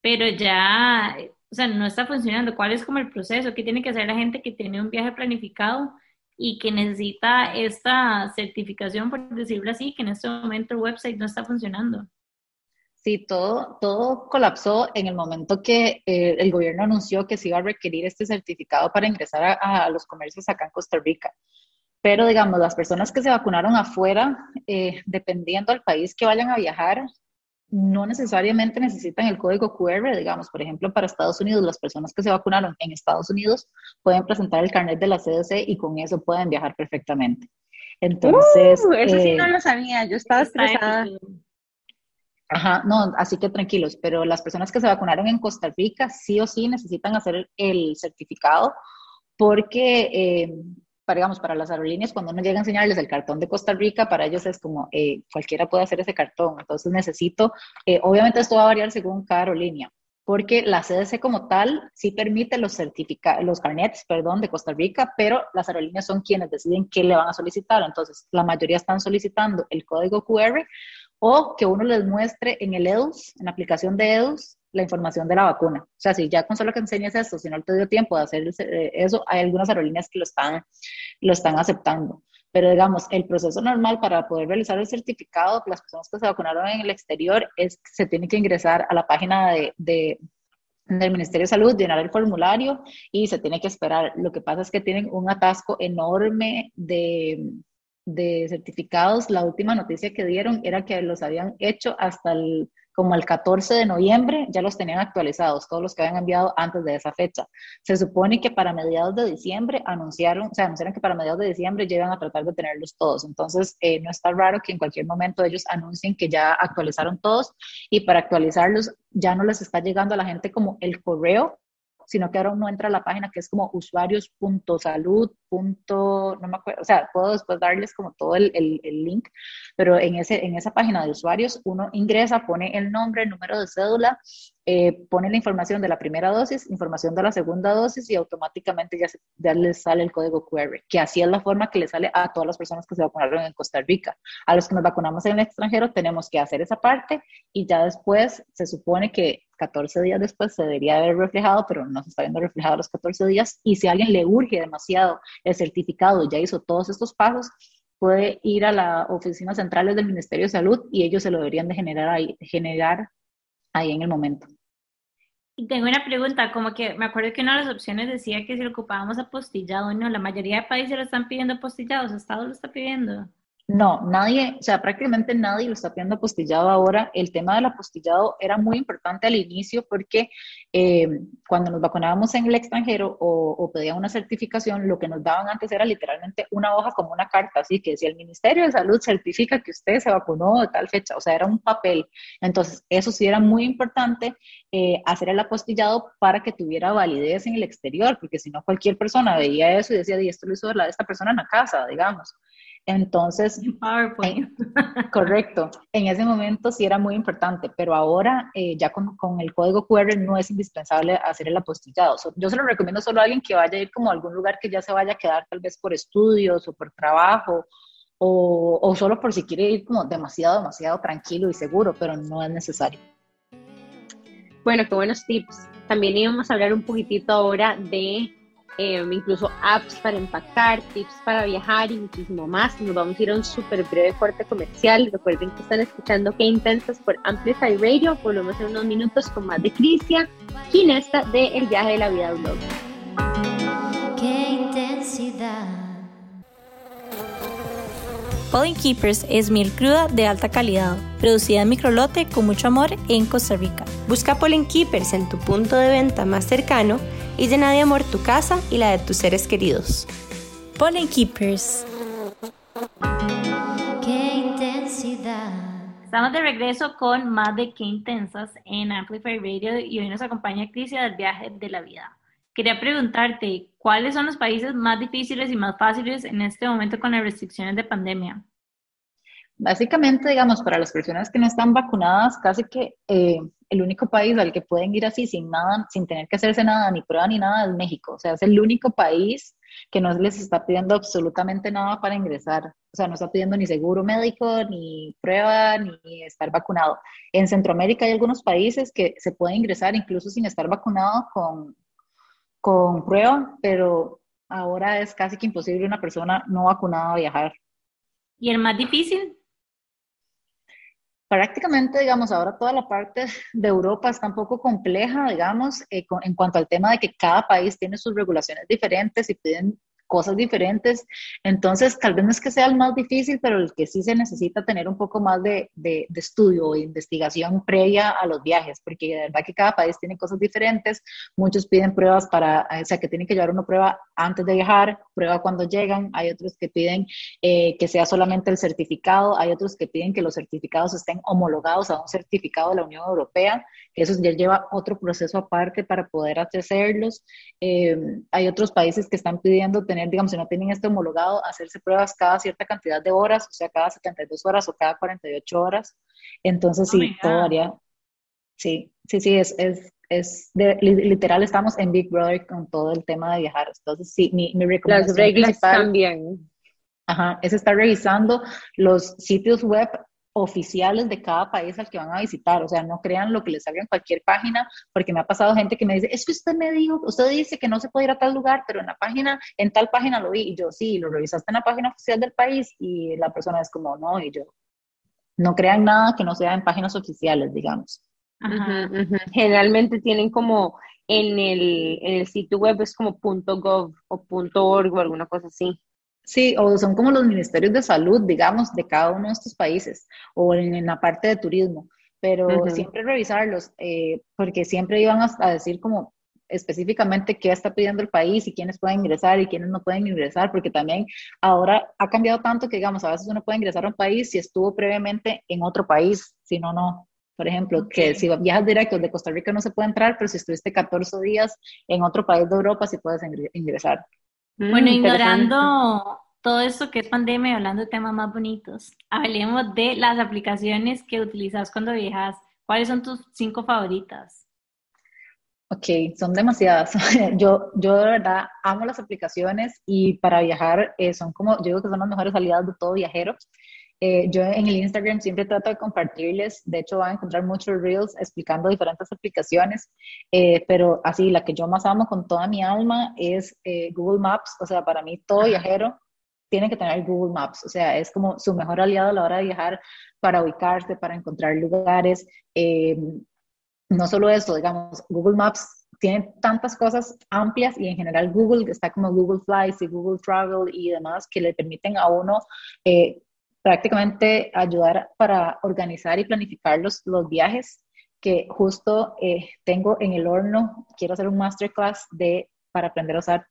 pero ya, o sea, no está funcionando. ¿Cuál es como el proceso? ¿Qué tiene que hacer la gente que tiene un viaje planificado y que necesita esta certificación, por decirlo así, que en este momento el website no está funcionando? Sí, todo, todo colapsó en el momento que eh, el gobierno anunció que se iba a requerir este certificado para ingresar a, a los comercios acá en Costa Rica. Pero, digamos, las personas que se vacunaron afuera, eh, dependiendo del país que vayan a viajar, no necesariamente necesitan el código QR, digamos, por ejemplo, para Estados Unidos, las personas que se vacunaron en Estados Unidos pueden presentar el carnet de la CDC y con eso pueden viajar perfectamente. Entonces... Uh, eso sí no eh, lo sabía, yo estaba estresada. Ajá, no, así que tranquilos, pero las personas que se vacunaron en Costa Rica sí o sí necesitan hacer el, certificado porque eh, para, digamos, para las aerolíneas, cuando uno llega a enseñarles el cartón de Costa Rica, para ellos es como, eh, cualquiera puede hacer ese cartón. Entonces necesito, eh, obviamente esto va a variar según cada aerolínea, porque la CDC como tal sí permite los certificados, los carnets, perdón, de Costa Rica, pero las aerolíneas son quienes deciden qué le van a solicitar. Entonces, la mayoría están solicitando el código QR o que uno les muestre en el EDUS, en la aplicación de EDUS, la información de la vacuna. O sea, si ya con solo que enseñes esto, si no te dio tiempo de hacer eh, eso, hay algunas aerolíneas que lo están, lo están aceptando. Pero digamos, el proceso normal para poder realizar el certificado, las personas que se vacunaron en el exterior, es que se tiene que ingresar a la página de, de del Ministerio de Salud, llenar el formulario y se tiene que esperar. Lo que pasa es que tienen un atasco enorme de, de certificados. La última noticia que dieron era que los habían hecho hasta el como el 14 de noviembre ya los tenían actualizados, todos los que habían enviado antes de esa fecha. Se supone que para mediados de diciembre anunciaron, o sea, anunciaron que para mediados de diciembre llegan a tratar de tenerlos todos. Entonces, eh, no está raro que en cualquier momento ellos anuncien que ya actualizaron todos y para actualizarlos ya no les está llegando a la gente como el correo sino que ahora uno entra a la página que es como usuarios.salud. No me acuerdo, o sea, puedo después darles como todo el, el, el, link, pero en, ese, en esa página de usuarios uno ingresa, pone el nombre, el número de cédula, eh, pone la información de la primera dosis, información de la segunda dosis y automáticamente ya, ya les sale el código QR, que así es la forma que le sale a todas las personas que se vacunaron en Costa Rica. A los que nos vacunamos en el extranjero tenemos que hacer esa parte y ya después se supone que 14 días después se debería haber reflejado, pero no se está viendo reflejado los 14 días. Y si a alguien le urge demasiado el certificado, ya hizo todos estos pasos, puede ir a las oficinas centrales del Ministerio de Salud y ellos se lo deberían de generar ahí, generar ahí en el momento. Tengo una pregunta, como que me acuerdo que una de las opciones decía que si lo ocupábamos apostillado, no, la mayoría de países lo están pidiendo apostillados, Estado lo está pidiendo. No, nadie, o sea, prácticamente nadie lo está pidiendo apostillado ahora. El tema del apostillado era muy importante al inicio porque eh, cuando nos vacunábamos en el extranjero o, pedían una certificación, lo que nos daban antes era literalmente una hoja como una carta, así que si el Ministerio de Salud certifica que usted se vacunó de tal fecha, o sea, era un papel. Entonces, eso sí era muy importante eh, hacer el apostillado para que tuviera validez en el exterior, porque si no cualquier persona veía eso y decía, y esto lo hizo esta persona en la casa, digamos. Entonces, correcto, en ese momento sí era muy importante, pero ahora eh, ya con, con, el código QR no es indispensable hacer el apostillado. yo se lo recomiendo solo a alguien que vaya a ir como a algún lugar que ya se vaya a quedar tal vez por estudios o por trabajo o, o solo por si quiere ir como demasiado, demasiado tranquilo y seguro, pero no es necesario. Bueno, qué buenos tips. También íbamos a hablar un poquitito ahora de Em, incluso apps para empacar, tips para viajar y muchísimo más. Nos vamos a ir a un súper breve corte comercial. Recuerden que están escuchando Qué Intensas por Amplify Radio. Volvemos en unos minutos con más de Cristian, Ginesta de El Viaje de la Vida Blog. Qué intensidad. Pollen Keepers es miel cruda de alta calidad, producida en microlote con mucho amor en Costa Rica. Busca Pollen Keepers en tu punto de venta más cercano y llena de amor tu casa y la de tus seres queridos. Pollen Keepers. Qué intensidad. Estamos de regreso con más de Qué Intensas en Amplify Radio y hoy nos acompaña Crisia del viaje de la vida. Quería preguntarte, ¿cuáles son los países más difíciles y más fáciles en este momento con las restricciones de pandemia? Básicamente, digamos, para las personas que no están vacunadas, casi que eh, el único país al que pueden ir así sin nada, sin tener que hacerse nada, ni prueba ni nada, es México. O sea, es el único país que no les está pidiendo absolutamente nada para ingresar. O sea, no está pidiendo ni seguro médico, ni prueba, ni estar vacunado. En Centroamérica hay algunos países que se puede ingresar incluso sin estar vacunado con, con prueba, pero ahora es casi que imposible una persona no vacunada viajar. ¿Y el más difícil? Prácticamente, digamos, ahora toda la parte de Europa está un poco compleja, digamos, eh, en cuanto al tema de que cada país tiene sus regulaciones diferentes y piden cosas diferentes. Entonces, tal vez no es que sea el más difícil, pero el que sí se necesita tener un poco más de, de, de estudio e investigación previa a los viajes, porque de verdad que cada país tiene cosas diferentes. Muchos piden pruebas para, o sea, que tienen que llevar una prueba antes de viajar, prueba cuando llegan. Hay otros que piden eh, que sea solamente el certificado. Hay otros que piden que los certificados estén homologados a un certificado de la Unión Europea. Eso ya lleva otro proceso aparte para poder hacerlos. Eh, hay otros países que están pidiendo tener digamos, si no tienen este homologado, hacerse pruebas cada cierta cantidad de horas, o sea, cada 72 horas o cada 48 horas. Entonces, sí, oh todo varía. Sí, sí, sí, es, es, es literal, estamos en Big Brother con todo el tema de viajar. Entonces, sí, mi, mi recomendación Las reglas también. Ajá, es estar revisando los sitios web oficiales de cada país al que van a visitar, o sea, no crean lo que les salga en cualquier página, porque me ha pasado gente que me dice, es que usted me dijo, usted dice que no se puede ir a tal lugar, pero en la página, en tal página lo vi, y yo, sí, lo revisaste en la página oficial del país, y la persona es como, no, y yo, no crean nada que no sea en páginas oficiales, digamos. Generalmente tienen como en el, en el sitio web es como .gov o .org o alguna cosa así. Sí, o son como los ministerios de salud, digamos, de cada uno de estos países, o en, la parte de turismo, pero siempre revisarlos, eh, porque siempre iban a, decir como específicamente qué está pidiendo el país y quiénes pueden ingresar y quiénes no pueden ingresar, porque también ahora ha cambiado tanto que, digamos, a veces uno puede ingresar a un país si estuvo previamente en otro país, si no, no. Por ejemplo, que si viajas directo de Costa Rica no se puede entrar, pero si estuviste 14 días en otro país de Europa sí puedes ingresar. Bueno, mm, ignorando todo esto que es pandemia y hablando de temas más bonitos, hablemos de las aplicaciones que utilizas cuando viajas. ¿Cuáles son tus cinco favoritas? Ok, son demasiadas. yo, yo de verdad amo las aplicaciones y para viajar eh, son como, yo digo que son las mejores aliadas de todo viajero. Eh, yo en el Instagram siempre trato de compartirles, de hecho van a encontrar muchos reels explicando diferentes aplicaciones, eh, pero así la que yo más amo con toda mi alma es eh, Google Maps, o sea, para mí todo viajero tiene que tener Google Maps, o sea, es como su mejor aliado a la hora de viajar para ubicarse, para encontrar lugares. no solo eso, digamos, Google Maps tiene tantas cosas amplias y en general Google está como Google Flights y Google Travel y demás que le permiten a uno eh, prácticamente ayudar para organizar y planificar los, los viajes que justo eh, tengo en el horno. Quiero hacer un masterclass de, para aprender a usar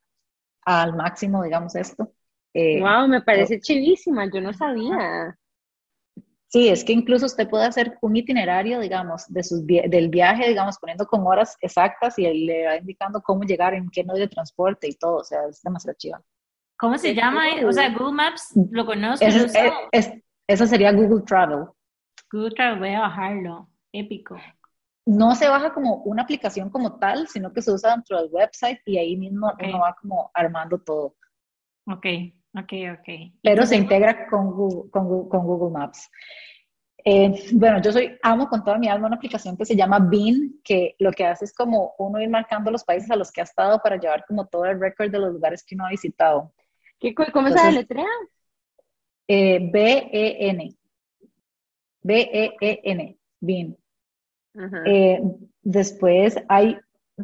al máximo, digamos, esto. wow, eh, me parece chivísima, yo no sabía. Sí, es que incluso usted puede hacer un itinerario, digamos, de sus, del viaje, digamos, poniendo con horas exactas y le va indicando cómo llegar, en qué medio de transporte y todo, o sea, es demasiado chido. ¿Cómo se llama? O sea, Google Maps, lo conozco. eso sería Google Travel. Google Travel, voy a bajarlo. Épico. No se baja como una aplicación como tal, sino que se usa dentro del website y ahí mismo uno va como armando todo. Ok, ok, ok. Pero se integra con Google, con Google, Maps. Eh, bueno, yo soy, amo con toda mi alma una aplicación que se llama Bean, que lo que hace es como uno ir marcando los países a los que ha estado para llevar como todo el récord de los lugares que uno ha visitado. ¿Cómo se deletrea? Eh, B-E-N. B-E-E-N. Bien. Eh, después hay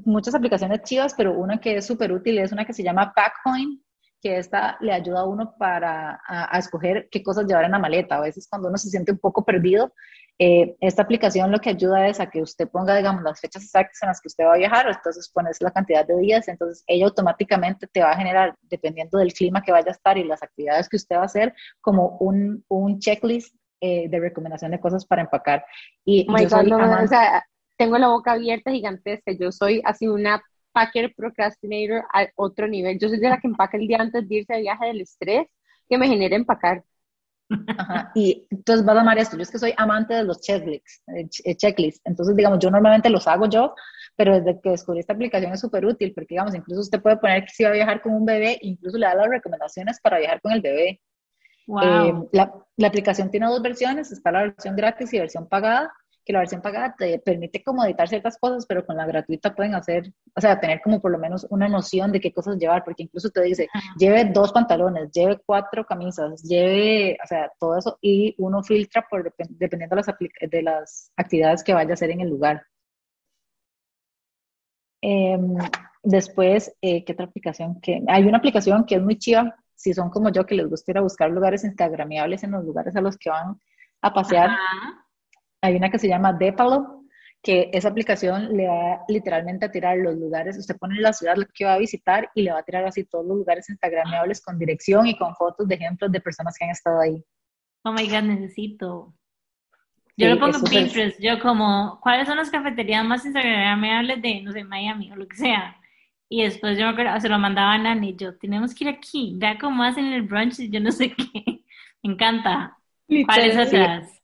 muchas aplicaciones chivas, pero una que es súper útil es una que se llama Packpoint, que esta le ayuda a uno para a, escoger qué cosas llevar en la maleta. A veces cuando uno se siente un poco perdido, eh, esta aplicación lo que ayuda es a que usted ponga, digamos, las fechas exactas en las que usted va a viajar, entonces pones la cantidad de días, entonces ella automáticamente te va a generar, dependiendo del clima que vaya a estar y las actividades que usted va a hacer, como un, un checklist eh, de recomendación de cosas para empacar. Y oh o sea, tengo la boca abierta gigantesca, yo soy así una packer procrastinator a otro nivel, yo soy de la que empaca el día antes de irse de viaje del estrés que me genera empacar. Ajá. Y entonces vas a amar esto. Yo es que soy amante de los checklists, eh, eh, checklists. Entonces, digamos, yo normalmente los hago yo, pero desde que descubrí esta aplicación es súper útil porque, digamos, incluso usted puede poner que si va a viajar con un bebé, incluso le da las recomendaciones para viajar con el bebé. Wow. Eh, la, la, aplicación tiene dos versiones, está la versión gratis y versión pagada que la versión pagada te permite como editar ciertas cosas, pero con la gratuita pueden hacer, o sea, tener como por lo menos una noción de qué cosas llevar, porque incluso te dice, lleve dos pantalones, lleve cuatro camisas, lleve, o sea, todo eso, y uno filtra por, dependiendo de las, de las actividades que vaya a hacer en el lugar. Em, después, eh, ¿qué otra aplicación? Que, hay una aplicación que es muy chiva, si son como yo, que les gusta ir a buscar lugares instagramiables en los lugares a los que van a pasear. Hay una que se llama Depalo, que esa aplicación le va literalmente a tirar los lugares, usted pone la ciudad que va a visitar y le va a tirar así todos los lugares instagramables con dirección y con fotos de ejemplos de personas que han estado ahí. Oh my God, necesito. Yo lo pongo en Pinterest, yo como, ¿cuáles son las cafeterías más instagramables de, no sé, Miami o lo que sea? Y después yo me acuerdo, se lo mandaba a Nani yo, tenemos que ir aquí, vea cómo hacen el brunch y yo no sé qué. Me encanta. ¿Cuáles otras?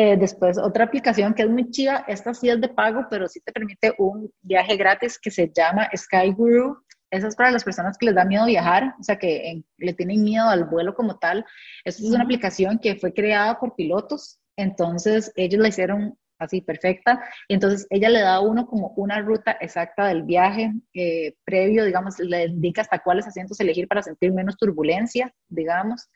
Eh, después, otra aplicación que es muy chiva, esta sí es de pago, pero sí te permite un viaje gratis que se llama Sky Guru. Esa es para las personas que les da miedo viajar, o sea, que le tienen miedo al vuelo como tal. Esta es una aplicación que fue creada por pilotos, entonces ellos la hicieron así perfecta, y entonces ella le da a uno como una ruta exacta del viaje eh, previo, digamos, le indica hasta cuáles asientos elegir para sentir menos turbulencia, digamos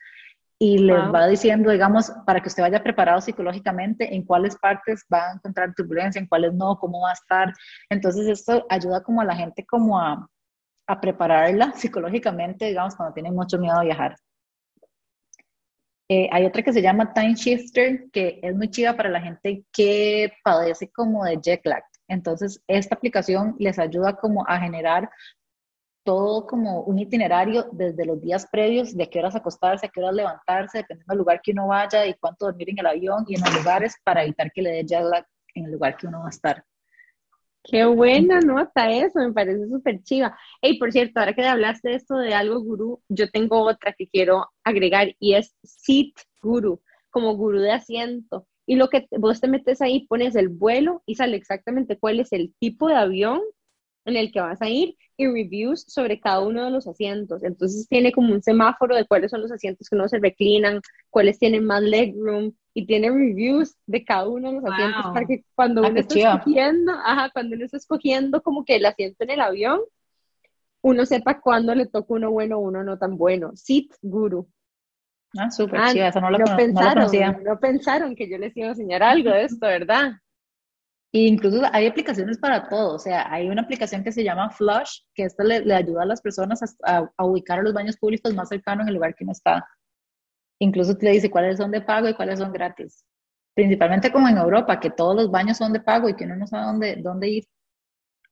y les va diciendo, digamos, para que usted vaya preparado psicológicamente en cuáles partes va a encontrar turbulencia, en cuáles no, cómo va a estar. Entonces esto ayuda como a la gente como a, a prepararla psicológicamente, digamos, cuando tiene mucho miedo a viajar. Eh, hay otra que se llama Time Shifter, que es muy chida para la gente que padece como de jet lag. Entonces, esta aplicación les ayuda como a generar todo como un itinerario desde los días previos, de qué horas acostarse, a qué horas levantarse, dependiendo del lugar que uno vaya y cuánto dormir en el avión y en los lugares para evitar que le dé jet lag en el lugar que uno va a estar. Qué buena nota eso, me parece súper chiva. Hey, por cierto, ahora que hablaste de esto de algo gurú, yo tengo otra que quiero agregar y es Seat Guru, como gurú de asiento. Y lo que vos te metes ahí, pones el vuelo y sale exactamente cuál es el tipo de avión en el que vas a ir y reviews sobre cada uno de los asientos. Entonces tiene como un semáforo de cuáles son los asientos que no se reclinan, cuáles tienen más legroom y tiene reviews de cada uno de los asientos para que cuando ah, uno está escogiendo, ajá, cuando uno está escogiendo como que el asiento en el avión, uno sepa cuándo le toca uno bueno o uno no tan bueno. Seat Guru. Ah, súper ah, eso no lo, no pensaron, no pensaron que yo les iba a enseñar algo de esto, ¿verdad? Incluso hay aplicaciones para todo, o sea, hay una aplicación que se llama Flush, que esta le, ayuda a las personas a, ubicar a los baños públicos más cercanos en el lugar que uno está. Incluso te dice cuáles son de pago y cuáles son gratis. Principalmente como en Europa, que todos los baños son de pago y que uno no sabe dónde, dónde ir.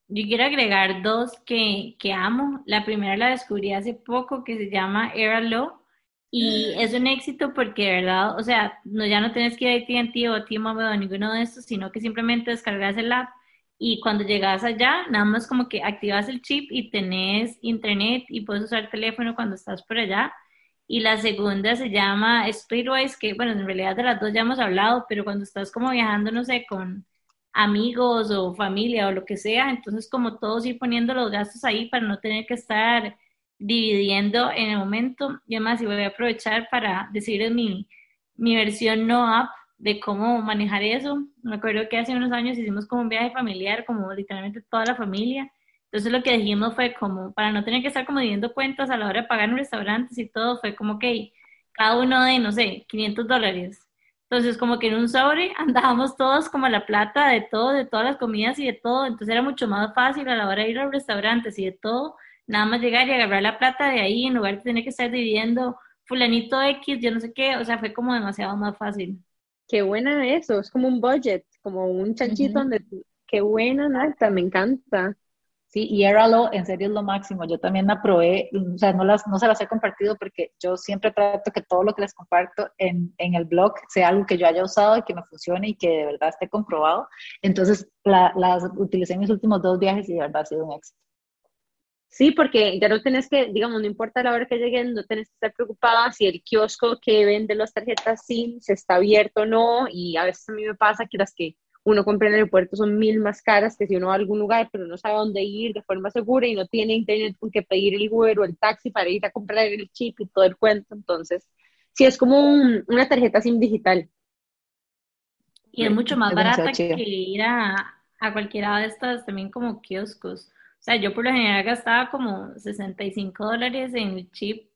Yo quiero agregar dos que, que amo. La primera la descubrí hace poco, que se llama Airalo y es un éxito porque, verdad, o sea, no, ya no tienes que ir a AT&T o T-Mobile o ninguno de estos, sino que simplemente descargas el app y cuando llegas allá, nada más como que activas el chip y tenés internet y puedes usar el teléfono cuando estás por allá. Y la segunda se llama Splitwise, que bueno, en realidad de las dos ya hemos hablado, pero cuando estás como viajando, no sé, con amigos o familia o lo que sea, entonces como todos ir poniendo los gastos ahí para no tener que estar dividiendo en el momento. Y además, y voy a aprovechar para decirles mi, mi versión no app de cómo manejar eso. Me acuerdo que hace unos años hicimos como un viaje familiar, como literalmente toda la familia. Entonces lo que dijimos fue como, para no tener que estar como dividiendo cuentas a la hora de pagar en restaurantes y todo, fue como que cada uno de, no sé, 500 dólares. Entonces como que en un sobre andábamos todos como la plata de todo, de todas las comidas y de todo. Entonces era mucho más fácil a la hora de ir a los restaurantes y de todo nada más llegar y agarrar la plata de ahí en lugar de tener que estar dividiendo fulanito X, yo no sé qué, o sea, fue como demasiado más fácil. Qué buena eso, es como un budget, como un chanchito donde, qué buena Nata, me encanta. Sí, y Airalo en serio es lo máximo. Yo también la probé, o sea, no, las, no se las he compartido porque yo siempre trato que todo lo que les comparto en, en el blog sea algo que yo haya usado y que me funcione y que de verdad esté comprobado. Entonces, las utilicé en mis últimos dos viajes y de verdad ha sido un éxito. Sí, porque ya no tenés que, digamos, no importa la hora que lleguen, no tenés que estar preocupada si el kiosco que vende las tarjetas SIM se está abierto o no. Y a veces a mí me pasa que las que uno compra en el aeropuerto son mil más caras que si uno va a algún lugar, pero no sabe dónde ir de forma segura y no tiene internet con que pedir el Uber o el taxi para ir a comprar el chip y todo el cuento. Entonces, sí, es como una tarjeta SIM digital. Y es mucho más barata que ir a, a cualquiera de estas también como kioscos. O sea, yo por lo general gastaba como 65 dólares en el chip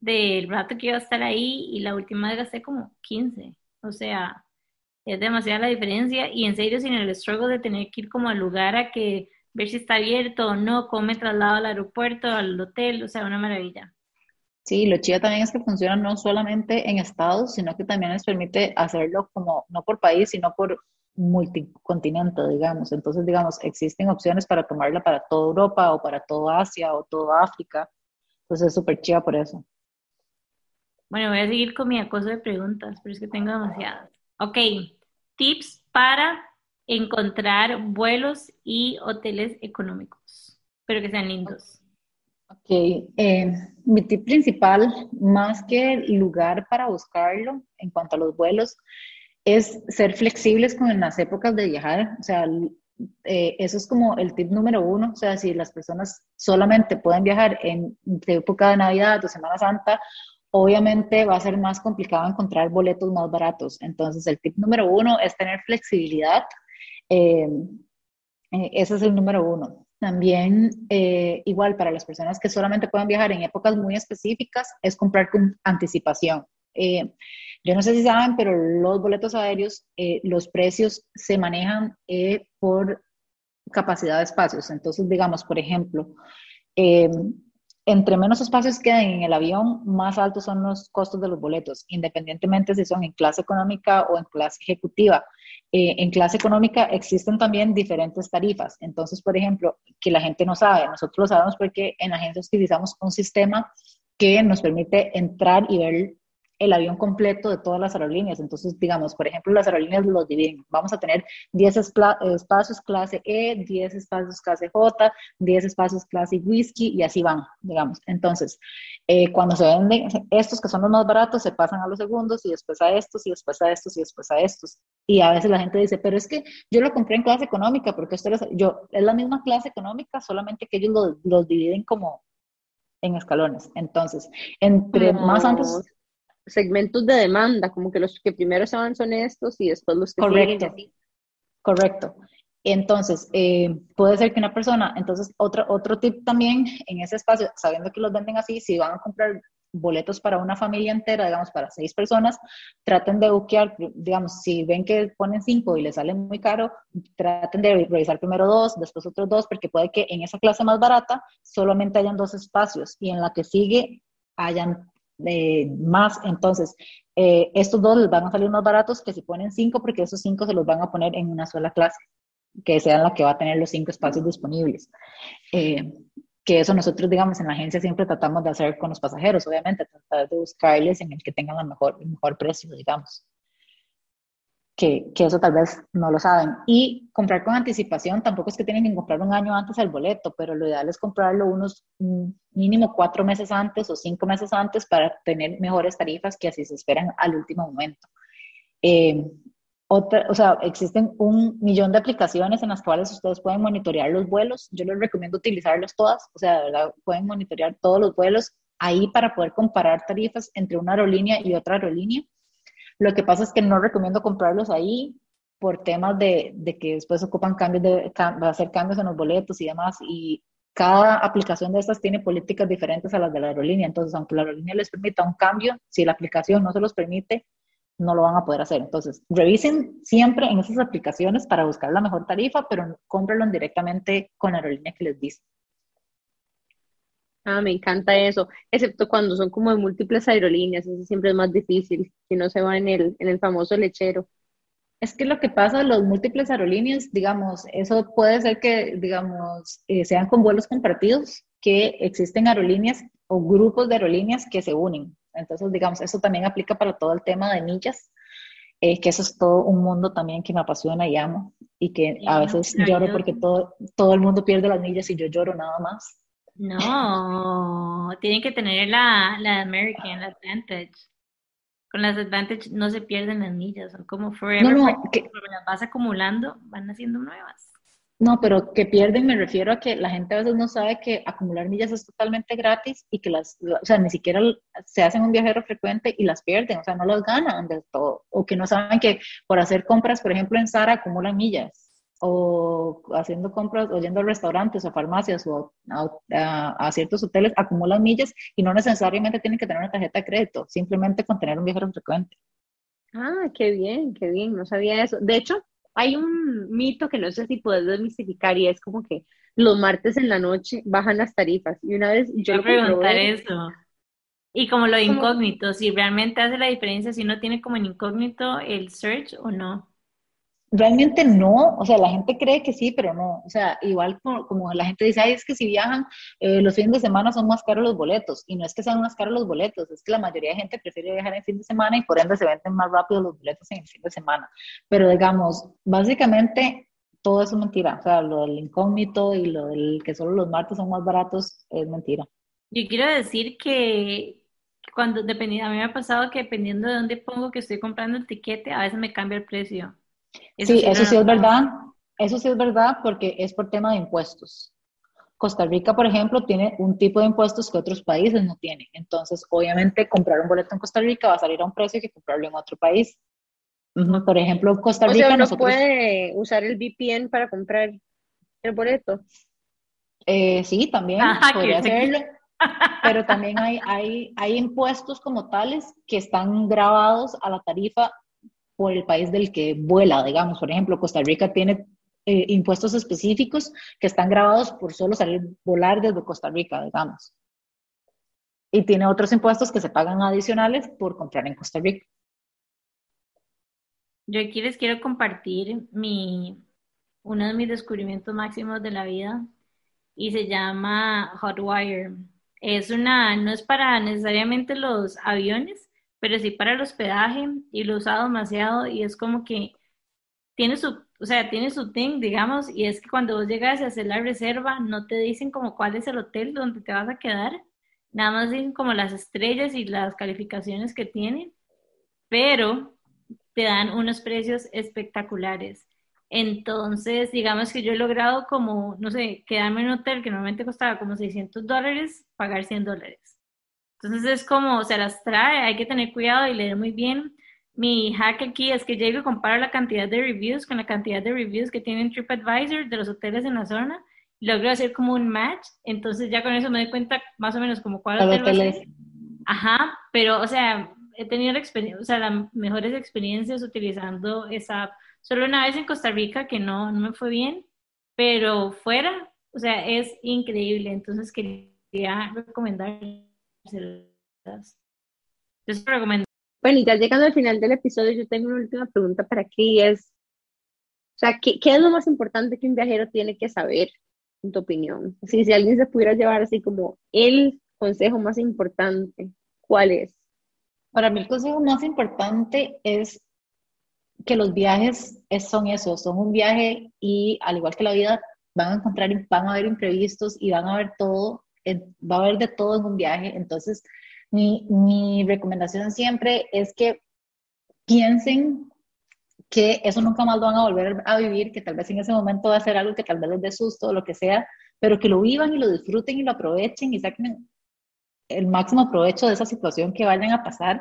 del rato que iba a estar ahí y la última vez gasté como 15. O sea, es demasiada la diferencia y en serio sin el struggle de tener que ir como al lugar a que ver si está abierto o no, come traslado al aeropuerto, al hotel, o sea, una maravilla. Sí, lo chido también es que funciona no solamente en estados, sino que también les permite hacerlo como no por país, sino por multicontinente, digamos. Entonces, digamos, existen opciones para tomarla para toda Europa o para toda Asia o toda África. Entonces es súper chida por eso. Bueno, voy a seguir con mi acoso de preguntas, pero es que tengo demasiadas. Ok, tips para encontrar vuelos y hoteles económicos, pero que sean lindos. Ok, eh, mi tip principal, más que el lugar para buscarlo en cuanto a los vuelos, es ser flexibles con las épocas de viajar. O sea, eh, eso es como el tip número uno. O sea, si las personas solamente pueden viajar en época de Navidad o Semana Santa, obviamente va a ser más complicado encontrar boletos más baratos. Entonces, el tip número uno es tener flexibilidad. Eh, eh, ese es el número uno. También, eh, igual para las personas que solamente pueden viajar en épocas muy específicas, es comprar con anticipación. Yo no sé si saben, pero los boletos aéreos, los precios se manejan por capacidad de espacios. Entonces, digamos, por ejemplo, entre menos espacios queden en el avión, más altos son los costos de los boletos, independientemente si son en clase económica o en clase ejecutiva. Eh, en clase económica existen también diferentes tarifas. Entonces, por ejemplo, que la gente no sabe, nosotros lo sabemos porque en agencias utilizamos un sistema que nos permite entrar y ver el avión completo de todas las aerolíneas. Entonces, digamos, por ejemplo, las aerolíneas los dividen. Vamos a tener 10 espacios clase E, 10 espacios clase J, 10 espacios clase whisky y así van, digamos. Entonces, eh, cuando se venden estos que son los más baratos, se pasan a los segundos y después a estos y después a estos y después a estos. Y a veces la gente dice, pero es que yo lo compré en clase económica porque esto es, yo, es la misma clase económica, solamente que ellos los dividen como en escalones. Entonces, entre más antes segmentos de demanda, como que los que primero se van son estos y después los que Correcto. Correcto. Entonces, eh, puede ser que una persona, entonces otro, otro tip también en ese espacio, sabiendo que los venden así, si van a comprar boletos para una familia entera, digamos, para seis personas, traten de buquear, digamos, si ven que ponen cinco y les sale muy caro, traten de revisar primero dos, después otros dos, porque puede que en esa clase más barata solamente hayan dos espacios y en la que sigue hayan más. Entonces, eh, estos dos les van a salir más baratos que si ponen cinco, porque esos cinco se los van a poner en una sola clase, que sea la que va a tener los cinco espacios disponibles. Eh, que eso nosotros, digamos, en la agencia siempre tratamos de hacer con los pasajeros, obviamente, tratar de buscarles en el que tengan la mejor, el mejor precio, digamos que, eso tal vez no lo saben. Y comprar con anticipación, tampoco es que tienen que comprar un año antes el boleto, pero lo ideal es comprarlo unos mm, mínimo cuatro meses antes o cinco meses antes para tener mejores tarifas que así se esperan al último momento. Eh, otra, o sea, existen un millón de aplicaciones en las cuales ustedes pueden monitorear los vuelos. Yo les recomiendo utilizarlas todas, o sea, de verdad, pueden monitorear todos los vuelos ahí para poder comparar tarifas entre una aerolínea y otra aerolínea lo que pasa es que no recomiendo comprarlos ahí por temas de, que después ocupan cambios de, hacer cambios en los boletos y demás. Y cada aplicación de estas tiene políticas diferentes a las de la aerolínea. Entonces, aunque la aerolínea les permita un cambio, si la aplicación no se los permite, no lo van a poder hacer. Entonces, revisen siempre en esas aplicaciones para buscar la mejor tarifa, pero cómprenlo directamente con la aerolínea que les dice. Ah, me encanta eso, excepto cuando son como de múltiples aerolíneas, eso siempre es más difícil, si no se va en el, en el famoso lechero. Es que lo que pasa, los múltiples aerolíneas, digamos, eso puede ser que, digamos, eh, sean con vuelos compartidos, que existen aerolíneas o grupos de aerolíneas que se unen. Entonces, digamos, eso también aplica para todo el tema de millas, eh, que eso es todo un mundo también que me apasiona y amo, y que a veces lloro porque todo, todo el mundo pierde las millas y yo lloro nada más. No, tienen que tener la, la American, la Advantage. Con las Advantage no se pierden las millas, son como forever. No, no, que, las vas acumulando, van haciendo nuevas. No, pero que pierden me refiero a que la gente a veces no sabe que acumular millas es totalmente gratis y que las, o sea, ni siquiera se hacen un viajero frecuente y las pierden, o sea, no las ganan del todo. O que no saben que por hacer compras, por ejemplo, en Sara acumulan millas o haciendo compras, o yendo a restaurantes o farmacias o a, ciertos hoteles, acumulan millas y no necesariamente tienen que tener una tarjeta de crédito, simplemente con tener un viajero frecuente. Ah, qué bien, qué bien, no sabía eso. De hecho, hay un mito que no sé si puedes desmistificar y es como que los martes en la noche bajan las tarifas. Y una vez yo le preguntar eso. Y como lo incógnito, si realmente hace la diferencia si uno tiene como en incógnito el search o no. Realmente no, o sea, la gente cree que sí, pero no. O sea, igual como, la gente dice, ay, es que si viajan eh, los fines de semana son más caros los boletos. Y no es que sean más caros los boletos, es que la mayoría de gente prefiere viajar en fin de semana y por ende se venden más rápido los boletos en el fin de semana. Pero digamos, básicamente todo eso es mentira. O sea, lo del incógnito y lo del que solo los martes son más baratos es mentira. Yo quiero decir que cuando dependiendo, a mí me ha pasado que dependiendo de dónde pongo que estoy comprando el tiquete, a veces me cambia el precio sí, eso sí es verdad. Eso sí es verdad porque es por tema de impuestos. Costa Rica, por ejemplo, tiene un tipo de impuestos que otros países no tienen. Entonces, obviamente, comprar un boleto en Costa Rica va a salir a un precio que comprarlo en otro país. Por ejemplo, Costa Rica. O sea, uno puede usar el VPN para comprar el boleto. Eh, sí, también podría hacerlo. Pero también hay, hay, hay impuestos como tales que están grabados a la tarifa por el país del que vuela, digamos. Por ejemplo, Costa Rica tiene eh, impuestos específicos que están grabados por solo salir volar desde Costa Rica, digamos. Y tiene otros impuestos que se pagan adicionales por comprar en Costa Rica. Yo aquí les quiero compartir mi, uno de mis descubrimientos máximos de la vida y se llama Hotwire. Es una, no es para necesariamente los aviones, pero sí para el hospedaje y lo he usado demasiado y es como que tiene su, o sea, tiene su thing, digamos, y es que cuando vos llegas a hacer la reserva, no te dicen como cuál es el hotel donde te vas a quedar, nada más dicen como las estrellas y las calificaciones que tiene, pero te dan unos precios espectaculares. Entonces, digamos que yo he logrado como, no sé, quedarme en un hotel que normalmente costaba como 600 dólares, pagar 100 dólares. Entonces es como se las trae, hay que tener cuidado y leer muy bien. Mi hack aquí es que llego y comparo la cantidad de reviews con la cantidad de reviews que tienen TripAdvisor de los hoteles en la zona. Logro hacer como un match, entonces ya con eso me doy cuenta más o menos como cuál hotel es. Ajá, pero o sea, he tenido la experiencia, o sea, las mejores experiencias utilizando esa app. Solo una vez en Costa Rica que no, no me fue bien, pero fuera, o sea, es increíble. Entonces quería recomendar bueno, y ya llegando al final del episodio, yo tengo una última pregunta para ti, es, o sea, ¿qué, ¿qué, es lo más importante que un viajero tiene que saber, en tu opinión? Si, si alguien se pudiera llevar así como el consejo más importante, ¿cuál es? Para mí el consejo más importante es que los viajes son eso, son un viaje y al igual que la vida, van a encontrar, van a haber imprevistos y van a haber todo va a haber de todo en un viaje. Entonces, mi, mi recomendación siempre es que piensen que eso nunca más lo van a volver a vivir, que tal vez en ese momento va a ser algo que tal vez les dé susto o lo que sea, pero que lo vivan y lo disfruten y lo aprovechen y saquen el máximo provecho de esa situación que vayan a pasar,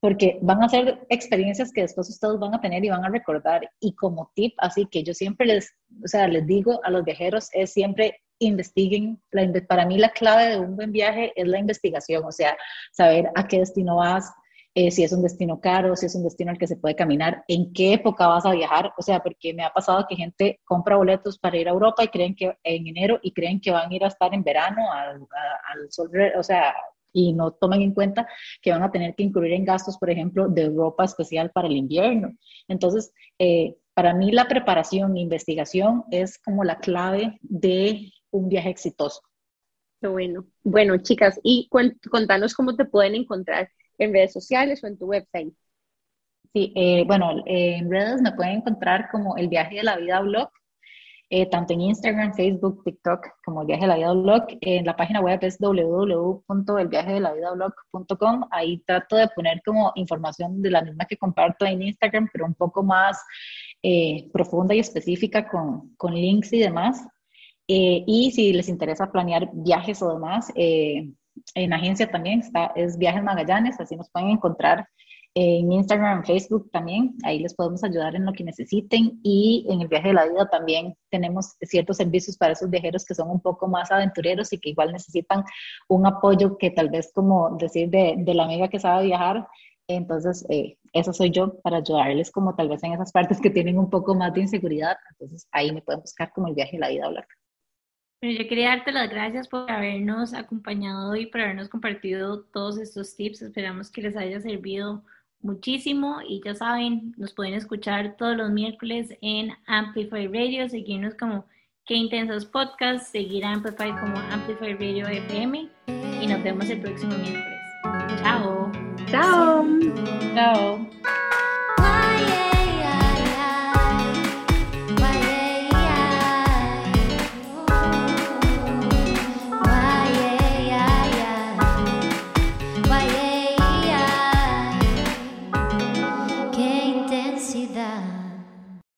porque van a ser experiencias que después ustedes van a tener y van a recordar. Y como tip, así que yo siempre les, o sea, les digo a los viajeros, es siempre investiguen. para mí la clave de un buen viaje es la investigación, o sea, saber a qué destino vas, eh, si es un destino caro, si es un destino al que se puede caminar, en qué época vas a viajar, o sea, porque me ha pasado que gente compra boletos para ir a Europa y creen que en enero y creen que van a ir a estar en verano al, al sol, o sea, y no toman en cuenta que van a tener que incluir en gastos, por ejemplo, de ropa especial para el invierno. Entonces, eh, para mí la preparación e investigación es como la clave de un viaje exitoso. Qué bueno. Bueno, chicas, y contanos cómo te pueden encontrar en redes sociales o en tu website. Sí, eh, bueno, en redes me pueden encontrar como el viaje de la vida blog eh, tanto en Instagram, Facebook, TikTok como el viaje de la vida blog. En la página web es www.elviajedelavidablog.com. Ahí trato de poner como información de la misma que comparto en Instagram, pero un poco más eh, profunda y específica con, con, links y demás. Eh, y si les interesa planear viajes o demás, en agencia también está, es Viajes Magallanes, así nos pueden encontrar en Instagram, Facebook también, ahí les podemos ayudar en lo que necesiten. Y en el viaje de la vida también tenemos ciertos servicios para esos viajeros que son un poco más aventureros y que igual necesitan un apoyo que tal vez como decir de, de la amiga que sabe viajar, entonces eh, eso soy yo para ayudarles como tal vez en esas partes que tienen un poco más de inseguridad, entonces ahí me pueden buscar como el viaje de la vida hablar. yo quería darte las gracias por habernos acompañado y por habernos compartido todos estos tips. Esperamos que les haya servido muchísimo y ya saben, nos pueden escuchar todos los miércoles en Amplify Radio, seguirnos como Qué Intensos Podcast, seguir a Amplify como Amplify Radio FM y nos vemos el próximo miércoles. Chao. Chao. Chao.